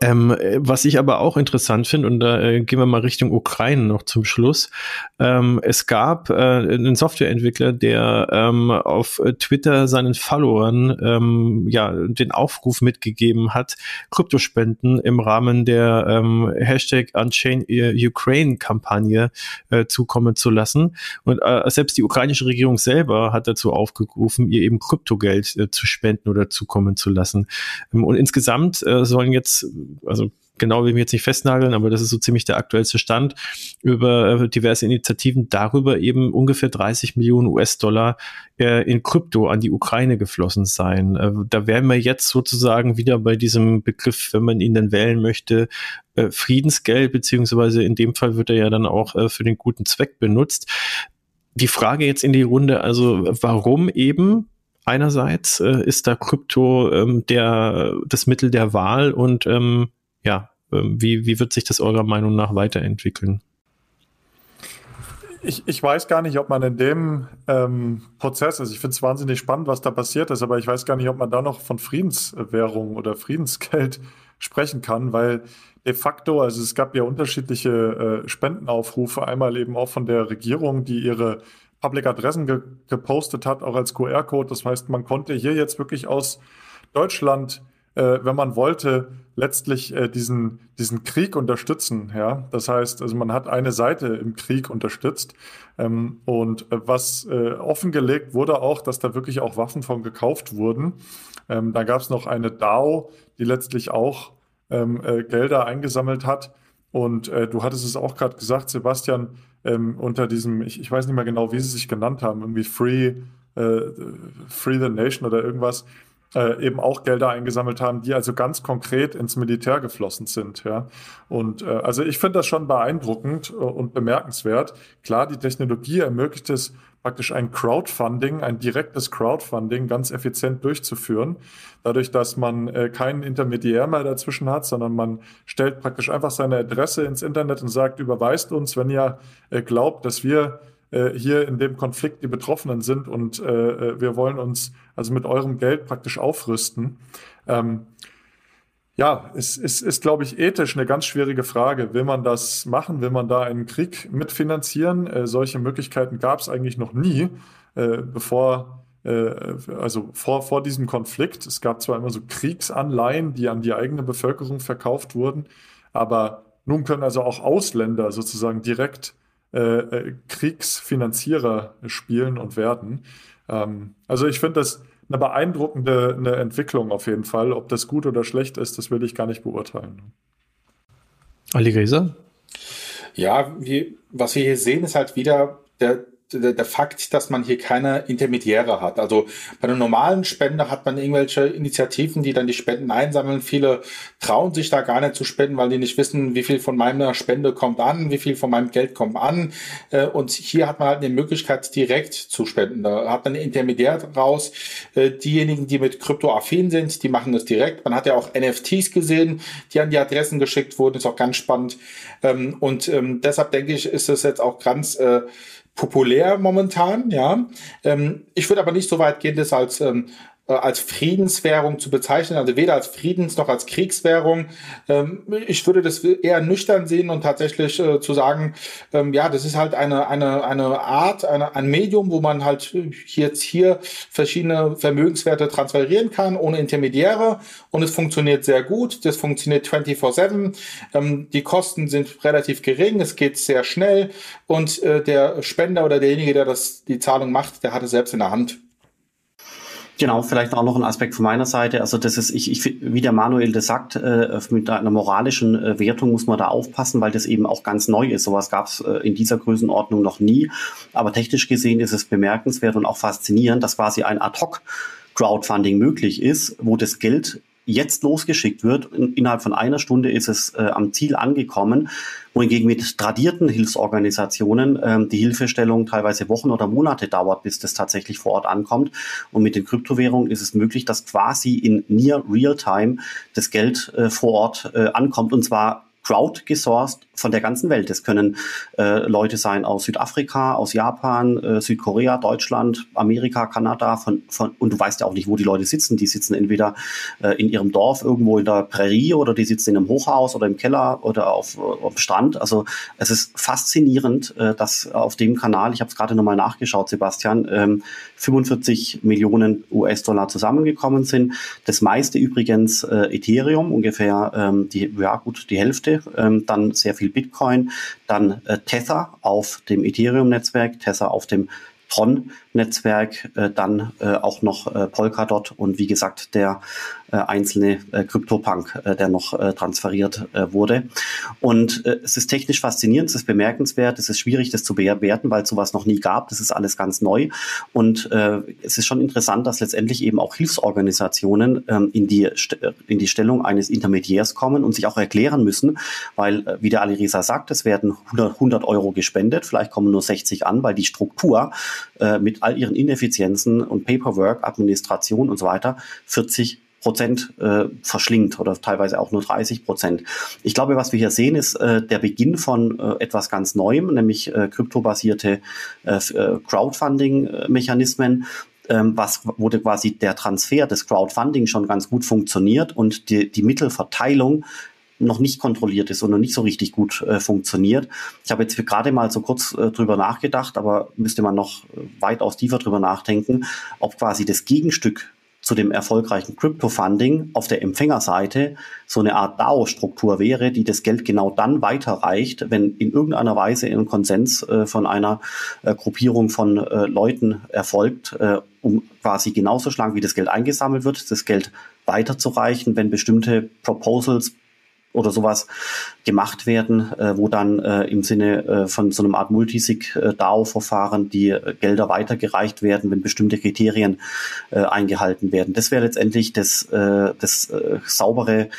Ähm, äh, was ich aber auch interessant finde, und da äh, gehen wir mal Richtung Ukraine noch zum Schluss. Ähm, es gab äh, einen Softwareentwickler, der ähm, auf Twitter seinen Followern ähm, ja den Aufruf mitgegeben hat, Kryptospenden im Rahmen der ähm, Hashtag Unchain Ukraine Kampagne äh, zukommen zu lassen. Und äh, selbst die ukrainische Regierung selber hat dazu aufgerufen, ihr eben Kryptogeld äh, zu spenden oder zukommen zu lassen. Ähm, und insgesamt äh, sollen jetzt also genau will ich mich jetzt nicht festnageln, aber das ist so ziemlich der aktuellste Stand über äh, diverse Initiativen darüber eben ungefähr 30 Millionen US-Dollar äh, in Krypto an die Ukraine geflossen sein. Äh, da wären wir jetzt sozusagen wieder bei diesem Begriff, wenn man ihn denn wählen möchte, äh, Friedensgeld, beziehungsweise in dem Fall wird er ja dann auch äh, für den guten Zweck benutzt. Die Frage jetzt in die Runde, also warum eben einerseits äh, ist da Krypto ähm, der das Mittel der Wahl und ähm, ja, ähm, wie, wie wird sich das eurer Meinung nach weiterentwickeln? Ich, ich weiß gar nicht, ob man in dem ähm, Prozess, also ich finde es wahnsinnig spannend, was da passiert ist, aber ich weiß gar nicht, ob man da noch von Friedenswährung oder Friedensgeld sprechen kann, weil de facto, also es gab ja unterschiedliche äh, Spendenaufrufe, einmal eben auch von der Regierung, die ihre Public-Adressen ge gepostet hat, auch als QR-Code. Das heißt, man konnte hier jetzt wirklich aus Deutschland, äh, wenn man wollte, letztlich äh, diesen, diesen Krieg unterstützen. Ja? Das heißt, also man hat eine Seite im Krieg unterstützt. Ähm, und äh, was äh, offengelegt wurde auch, dass da wirklich auch Waffen von gekauft wurden. Ähm, da gab es noch eine DAO, die letztlich auch ähm, äh, Gelder eingesammelt hat. Und äh, du hattest es auch gerade gesagt, Sebastian, ähm, unter diesem, ich, ich weiß nicht mehr genau, wie sie sich genannt haben, irgendwie Free, äh, Free the Nation oder irgendwas, äh, eben auch Gelder eingesammelt haben, die also ganz konkret ins Militär geflossen sind. Ja. Und äh, also ich finde das schon beeindruckend und bemerkenswert. Klar, die Technologie ermöglicht es, praktisch ein Crowdfunding, ein direktes Crowdfunding ganz effizient durchzuführen. Dadurch, dass man äh, keinen Intermediär mehr dazwischen hat, sondern man stellt praktisch einfach seine Adresse ins Internet und sagt, überweist uns, wenn ihr äh, glaubt, dass wir äh, hier in dem Konflikt die Betroffenen sind und äh, äh, wir wollen uns also mit eurem Geld praktisch aufrüsten. Ähm, ja, es ist, ist, glaube ich, ethisch eine ganz schwierige Frage. Will man das machen? Will man da einen Krieg mitfinanzieren? Äh, solche Möglichkeiten gab es eigentlich noch nie, äh, bevor, äh, also vor, vor diesem Konflikt. Es gab zwar immer so Kriegsanleihen, die an die eigene Bevölkerung verkauft wurden, aber nun können also auch Ausländer sozusagen direkt äh, äh Kriegsfinanzierer spielen und werden. Ähm, also ich finde das eine beeindruckende eine Entwicklung auf jeden Fall. Ob das gut oder schlecht ist, das will ich gar nicht beurteilen. Ali Gräser? Ja, wie, was wir hier sehen, ist halt wieder der, der, der Fakt, dass man hier keine Intermediäre hat. Also bei einem normalen Spender hat man irgendwelche Initiativen, die dann die Spenden einsammeln. Viele trauen sich da gar nicht zu spenden, weil die nicht wissen, wie viel von meiner Spende kommt an, wie viel von meinem Geld kommt an. Äh, und hier hat man halt eine Möglichkeit, direkt zu spenden. Da hat man einen Intermediär raus. Äh, diejenigen, die mit Kryptoaffin sind, die machen das direkt. Man hat ja auch NFTs gesehen, die an die Adressen geschickt wurden. Ist auch ganz spannend. Ähm, und ähm, deshalb denke ich, ist es jetzt auch ganz äh, populär momentan, ja. Ähm, ich würde aber nicht so weit gehen, das als ähm, äh, als Friedenswährung zu bezeichnen, also weder als Friedens- noch als Kriegswährung. Ähm, ich würde das eher nüchtern sehen und tatsächlich äh, zu sagen, ähm, ja, das ist halt eine, eine, eine Art, eine, ein Medium, wo man halt jetzt hier verschiedene Vermögenswerte transferieren kann, ohne Intermediäre und es funktioniert sehr gut. Das funktioniert 24-7. Ähm, die Kosten sind relativ gering, es geht sehr schnell und äh, der Spender oder derjenige, der das, die Zahlung macht, der hat es selbst in der Hand. Genau, vielleicht auch noch ein Aspekt von meiner Seite. Also das ist, ich, ich wie der Manuel das sagt, äh, mit einer moralischen äh, Wertung muss man da aufpassen, weil das eben auch ganz neu ist. Sowas gab es äh, in dieser Größenordnung noch nie. Aber technisch gesehen ist es bemerkenswert und auch faszinierend, dass quasi ein Ad-Hoc Crowdfunding möglich ist, wo das Geld jetzt losgeschickt wird. In, innerhalb von einer Stunde ist es äh, am Ziel angekommen, wohingegen mit tradierten Hilfsorganisationen ähm, die Hilfestellung teilweise Wochen oder Monate dauert, bis das tatsächlich vor Ort ankommt. Und mit den Kryptowährungen ist es möglich, dass quasi in near real time das Geld äh, vor Ort äh, ankommt und zwar crowd gesourced von der ganzen Welt. Das können äh, Leute sein aus Südafrika, aus Japan, äh, Südkorea, Deutschland, Amerika, Kanada. Von, von, und du weißt ja auch nicht, wo die Leute sitzen. Die sitzen entweder äh, in ihrem Dorf irgendwo in der Prärie oder die sitzen in einem Hochhaus oder im Keller oder auf, auf dem Strand. Also es ist faszinierend, äh, dass auf dem Kanal, ich habe es gerade nochmal nachgeschaut, Sebastian, ähm, 45 Millionen US-Dollar zusammengekommen sind. Das meiste übrigens äh, Ethereum, ungefähr ähm, die, ja gut, die Hälfte, ähm, dann sehr viel Bitcoin, dann äh, Tether auf dem Ethereum-Netzwerk, Tether auf dem Tron-Netzwerk, äh, dann äh, auch noch äh, Polkadot und wie gesagt der äh, einzelne äh, CryptoPunk, äh, der noch äh, transferiert äh, wurde. Und äh, es ist technisch faszinierend, es ist bemerkenswert, es ist schwierig, das zu bewerten, weil es sowas noch nie gab. Das ist alles ganz neu. Und äh, es ist schon interessant, dass letztendlich eben auch Hilfsorganisationen ähm, in, die, in die Stellung eines Intermediärs kommen und sich auch erklären müssen, weil, äh, wie der Alireza sagt, es werden 100, 100 Euro gespendet, vielleicht kommen nur 60 an, weil die Struktur äh, mit all ihren Ineffizienzen und Paperwork, Administration und so weiter 40 Prozent äh, verschlingt oder teilweise auch nur 30 Prozent. Ich glaube, was wir hier sehen, ist äh, der Beginn von äh, etwas ganz Neuem, nämlich äh, kryptobasierte äh, äh Crowdfunding-Mechanismen, ähm, was wurde quasi der Transfer des Crowdfunding schon ganz gut funktioniert und die, die Mittelverteilung noch nicht kontrolliert ist und noch nicht so richtig gut äh, funktioniert. Ich habe jetzt gerade mal so kurz äh, drüber nachgedacht, aber müsste man noch äh, weitaus tiefer drüber nachdenken, ob quasi das Gegenstück zu dem erfolgreichen Crypto-Funding auf der Empfängerseite so eine Art DAO-Struktur wäre, die das Geld genau dann weiterreicht, wenn in irgendeiner Weise ein Konsens äh, von einer äh, Gruppierung von äh, Leuten erfolgt, äh, um quasi genauso schlank wie das Geld eingesammelt wird, das Geld weiterzureichen, wenn bestimmte Proposals oder sowas gemacht werden, äh, wo dann äh, im Sinne äh, von so einem Art Multisig-DAO-Verfahren die äh, Gelder weitergereicht werden, wenn bestimmte Kriterien äh, eingehalten werden. Das wäre letztendlich das, äh, das saubere,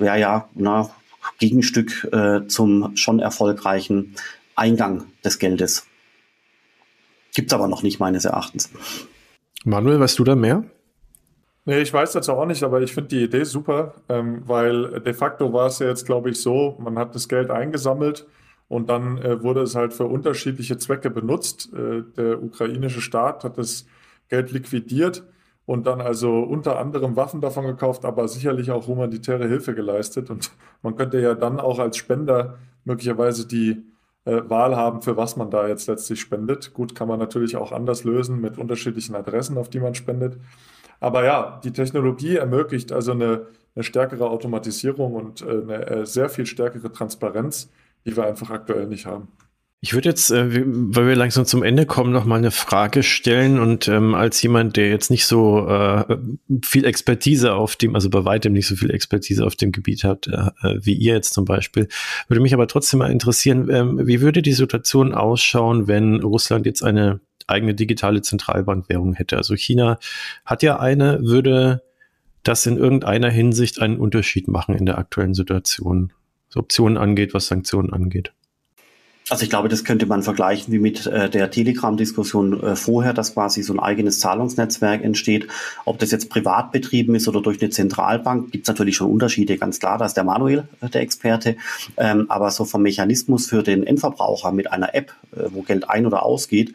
ja, ja, na, Gegenstück zum schon erfolgreichen Eingang des Geldes. Gibt's aber noch nicht meines Erachtens. Manuel, weißt du da mehr? Nee, ich weiß das auch nicht, aber ich finde die Idee super, ähm, weil de facto war es ja jetzt, glaube ich, so, man hat das Geld eingesammelt und dann äh, wurde es halt für unterschiedliche Zwecke benutzt. Äh, der ukrainische Staat hat das Geld liquidiert und dann also unter anderem Waffen davon gekauft, aber sicherlich auch humanitäre Hilfe geleistet. Und man könnte ja dann auch als Spender möglicherweise die äh, Wahl haben, für was man da jetzt letztlich spendet. Gut, kann man natürlich auch anders lösen mit unterschiedlichen Adressen, auf die man spendet. Aber ja, die Technologie ermöglicht also eine, eine stärkere Automatisierung und äh, eine äh, sehr viel stärkere Transparenz, die wir einfach aktuell nicht haben. Ich würde jetzt, äh, weil wir langsam zum Ende kommen, noch mal eine Frage stellen und ähm, als jemand, der jetzt nicht so äh, viel Expertise auf dem, also bei weitem nicht so viel Expertise auf dem Gebiet hat, äh, wie ihr jetzt zum Beispiel, würde mich aber trotzdem mal interessieren, ähm, wie würde die Situation ausschauen, wenn Russland jetzt eine eigene digitale Zentralbankwährung hätte. Also China hat ja eine, würde das in irgendeiner Hinsicht einen Unterschied machen in der aktuellen Situation, was Optionen angeht, was Sanktionen angeht. Also ich glaube, das könnte man vergleichen wie mit äh, der Telegram-Diskussion äh, vorher, dass quasi so ein eigenes Zahlungsnetzwerk entsteht. Ob das jetzt privat betrieben ist oder durch eine Zentralbank, gibt es natürlich schon Unterschiede, ganz klar, da ist der Manuel äh, der Experte. Ähm, aber so vom Mechanismus für den Endverbraucher mit einer App, äh, wo Geld ein- oder ausgeht,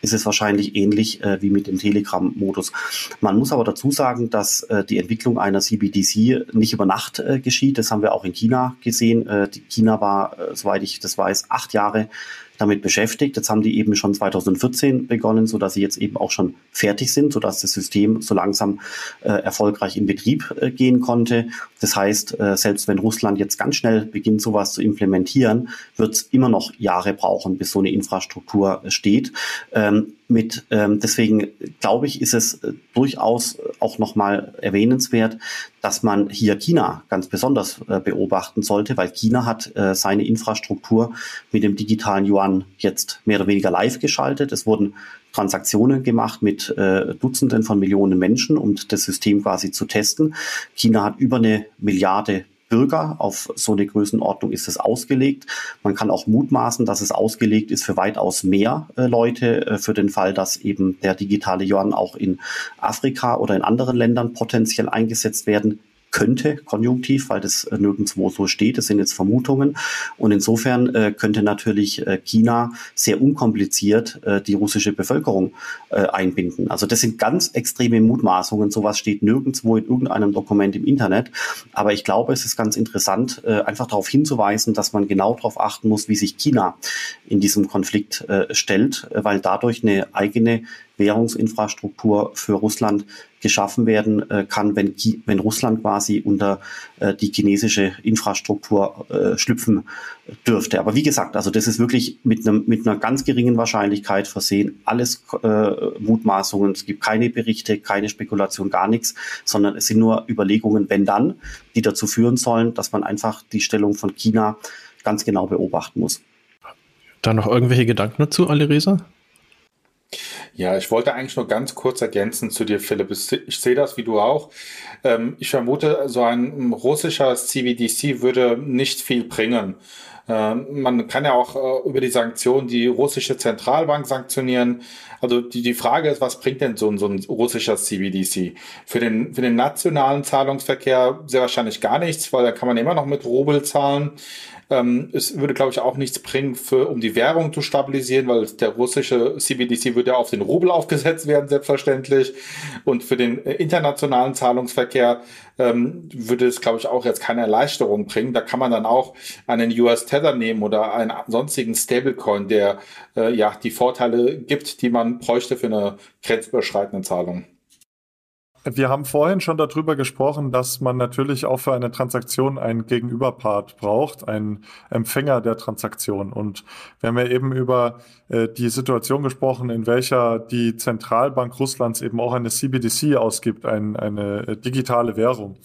ist es wahrscheinlich ähnlich äh, wie mit dem Telegram-Modus. Man muss aber dazu sagen, dass äh, die Entwicklung einer CBDC nicht über Nacht äh, geschieht. Das haben wir auch in China gesehen. Äh, China war, äh, soweit ich das weiß, acht Jahre damit beschäftigt. Jetzt haben die eben schon 2014 begonnen, so dass sie jetzt eben auch schon fertig sind, so dass das System so langsam äh, erfolgreich in Betrieb äh, gehen konnte. Das heißt, äh, selbst wenn Russland jetzt ganz schnell beginnt, sowas zu implementieren, wird es immer noch Jahre brauchen, bis so eine Infrastruktur äh, steht. Ähm, mit ähm, deswegen glaube ich, ist es äh, durchaus auch nochmal erwähnenswert, dass man hier China ganz besonders äh, beobachten sollte, weil China hat äh, seine Infrastruktur mit dem digitalen Yuan jetzt mehr oder weniger live geschaltet. Es wurden Transaktionen gemacht mit äh, Dutzenden von Millionen Menschen, um das System quasi zu testen. China hat über eine Milliarde Bürger. Auf so eine Größenordnung ist es ausgelegt. Man kann auch mutmaßen, dass es ausgelegt ist für weitaus mehr äh, Leute, äh, für den Fall, dass eben der digitale Yuan auch in Afrika oder in anderen Ländern potenziell eingesetzt werden könnte, konjunktiv, weil das äh, nirgendwo so steht. Das sind jetzt Vermutungen. Und insofern äh, könnte natürlich äh, China sehr unkompliziert äh, die russische Bevölkerung äh, einbinden. Also das sind ganz extreme Mutmaßungen. Sowas steht nirgendwo in irgendeinem Dokument im Internet. Aber ich glaube, es ist ganz interessant, äh, einfach darauf hinzuweisen, dass man genau darauf achten muss, wie sich China in diesem Konflikt stellt, weil dadurch eine eigene Währungsinfrastruktur für Russland geschaffen werden äh, kann, wenn, wenn Russland quasi unter äh, die chinesische Infrastruktur äh, schlüpfen dürfte. Aber wie gesagt, also das ist wirklich mit, einem, mit einer ganz geringen Wahrscheinlichkeit versehen. Alles äh, Mutmaßungen, es gibt keine Berichte, keine Spekulation, gar nichts, sondern es sind nur Überlegungen, wenn dann, die dazu führen sollen, dass man einfach die Stellung von China ganz genau beobachten muss. Da noch irgendwelche Gedanken dazu, Alireza? Ja, ich wollte eigentlich nur ganz kurz ergänzen zu dir, Philipp. Ich sehe das wie du auch. Ähm, ich vermute, so ein russischer CBDC würde nicht viel bringen. Ähm, man kann ja auch äh, über die Sanktionen die russische Zentralbank sanktionieren. Also die, die Frage ist, was bringt denn so ein, so ein russischer CBDC? Für den, für den nationalen Zahlungsverkehr sehr wahrscheinlich gar nichts, weil da kann man immer noch mit Rubel zahlen. Ähm, es würde, glaube ich, auch nichts bringen, für, um die Währung zu stabilisieren, weil der russische CBDC würde ja auf den Rubel aufgesetzt werden, selbstverständlich. Und für den äh, internationalen Zahlungsverkehr ähm, würde es, glaube ich, auch jetzt keine Erleichterung bringen. Da kann man dann auch einen US Tether nehmen oder einen sonstigen Stablecoin, der äh, ja die Vorteile gibt, die man bräuchte für eine grenzüberschreitende Zahlung. Wir haben vorhin schon darüber gesprochen, dass man natürlich auch für eine Transaktion einen Gegenüberpart braucht, einen Empfänger der Transaktion. Und wir haben ja eben über äh, die Situation gesprochen, in welcher die Zentralbank Russlands eben auch eine CBDC ausgibt, ein, eine äh, digitale Währung.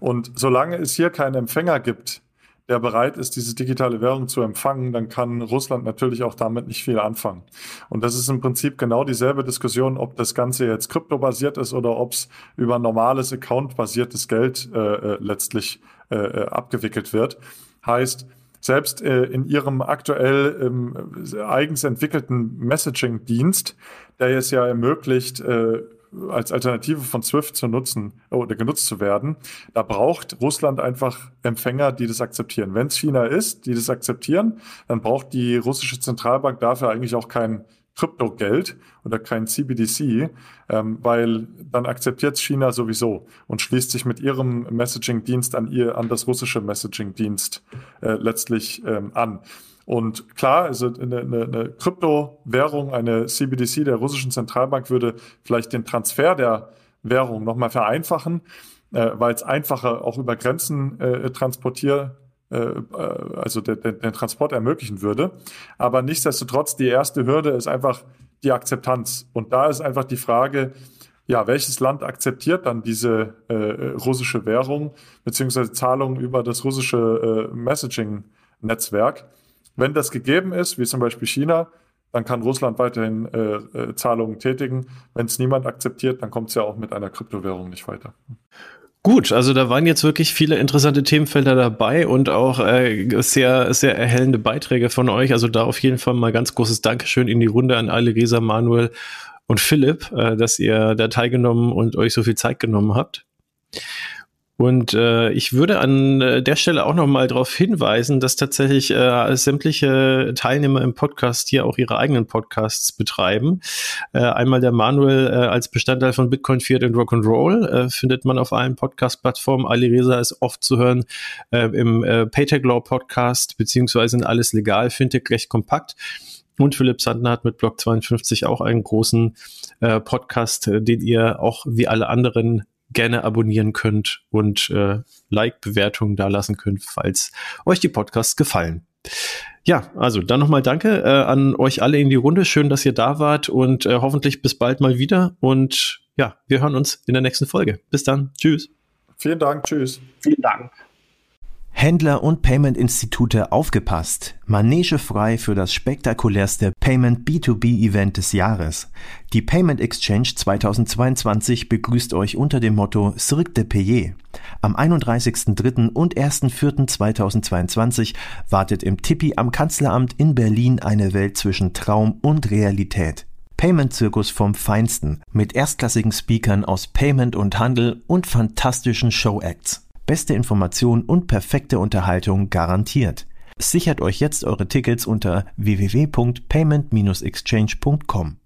Und solange es hier keinen Empfänger gibt, der bereit ist, diese digitale Währung zu empfangen, dann kann Russland natürlich auch damit nicht viel anfangen. Und das ist im Prinzip genau dieselbe Diskussion, ob das Ganze jetzt kryptobasiert ist oder ob es über normales Account-basiertes Geld äh, äh, letztlich äh, äh, abgewickelt wird. Heißt, selbst äh, in ihrem aktuell ähm, eigens entwickelten Messaging-Dienst, der es ja ermöglicht, äh, als Alternative von SWIFT zu nutzen oder genutzt zu werden, da braucht Russland einfach Empfänger, die das akzeptieren. Wenn es China ist, die das akzeptieren, dann braucht die russische Zentralbank dafür eigentlich auch kein Kryptogeld oder kein CBDC, ähm, weil dann akzeptiert China sowieso und schließt sich mit ihrem Messaging-Dienst an ihr, an das russische Messaging-Dienst äh, letztlich ähm, an. Und klar, also eine, eine, eine Kryptowährung, eine CBDC der russischen Zentralbank würde vielleicht den Transfer der Währung nochmal vereinfachen, äh, weil es einfacher auch über Grenzen äh, transportier, äh, äh also den, den Transport ermöglichen würde. Aber nichtsdestotrotz, die erste Hürde ist einfach die Akzeptanz. Und da ist einfach die Frage, ja, welches Land akzeptiert dann diese äh, russische Währung beziehungsweise Zahlungen über das russische äh, Messaging-Netzwerk? Wenn das gegeben ist, wie zum Beispiel China, dann kann Russland weiterhin äh, äh, Zahlungen tätigen. Wenn es niemand akzeptiert, dann kommt es ja auch mit einer Kryptowährung nicht weiter. Gut, also da waren jetzt wirklich viele interessante Themenfelder dabei und auch äh, sehr, sehr erhellende Beiträge von euch. Also da auf jeden Fall mal ganz großes Dankeschön in die Runde an alle Resa, Manuel und Philipp, äh, dass ihr da teilgenommen und euch so viel Zeit genommen habt. Und äh, ich würde an äh, der Stelle auch noch mal darauf hinweisen, dass tatsächlich äh, sämtliche Teilnehmer im Podcast hier auch ihre eigenen Podcasts betreiben. Äh, einmal der Manuel äh, als Bestandteil von Bitcoin, Fiat und Rock'n'Roll äh, findet man auf allen Podcast-Plattformen. Ali Reza ist oft zu hören äh, im äh, Paytech Law Podcast beziehungsweise in Alles Legal, Fintech recht kompakt. Und Philipp Sandner hat mit Block 52 auch einen großen äh, Podcast, äh, den ihr auch wie alle anderen gerne abonnieren könnt und äh, Like-Bewertungen da lassen könnt, falls euch die Podcasts gefallen. Ja, also dann nochmal danke äh, an euch alle in die Runde. Schön, dass ihr da wart und äh, hoffentlich bis bald mal wieder. Und ja, wir hören uns in der nächsten Folge. Bis dann. Tschüss. Vielen Dank. Tschüss. Vielen Dank. Händler und Payment-Institute aufgepasst. Manege frei für das spektakulärste Payment B2B-Event des Jahres. Die Payment Exchange 2022 begrüßt euch unter dem Motto Cirque de Payer. Am 31.03. und 1.04.2022 wartet im Tippi am Kanzleramt in Berlin eine Welt zwischen Traum und Realität. Payment-Zirkus vom Feinsten mit erstklassigen Speakern aus Payment und Handel und fantastischen Show-Acts. Beste Information und perfekte Unterhaltung garantiert. Sichert euch jetzt eure Tickets unter www.payment-exchange.com.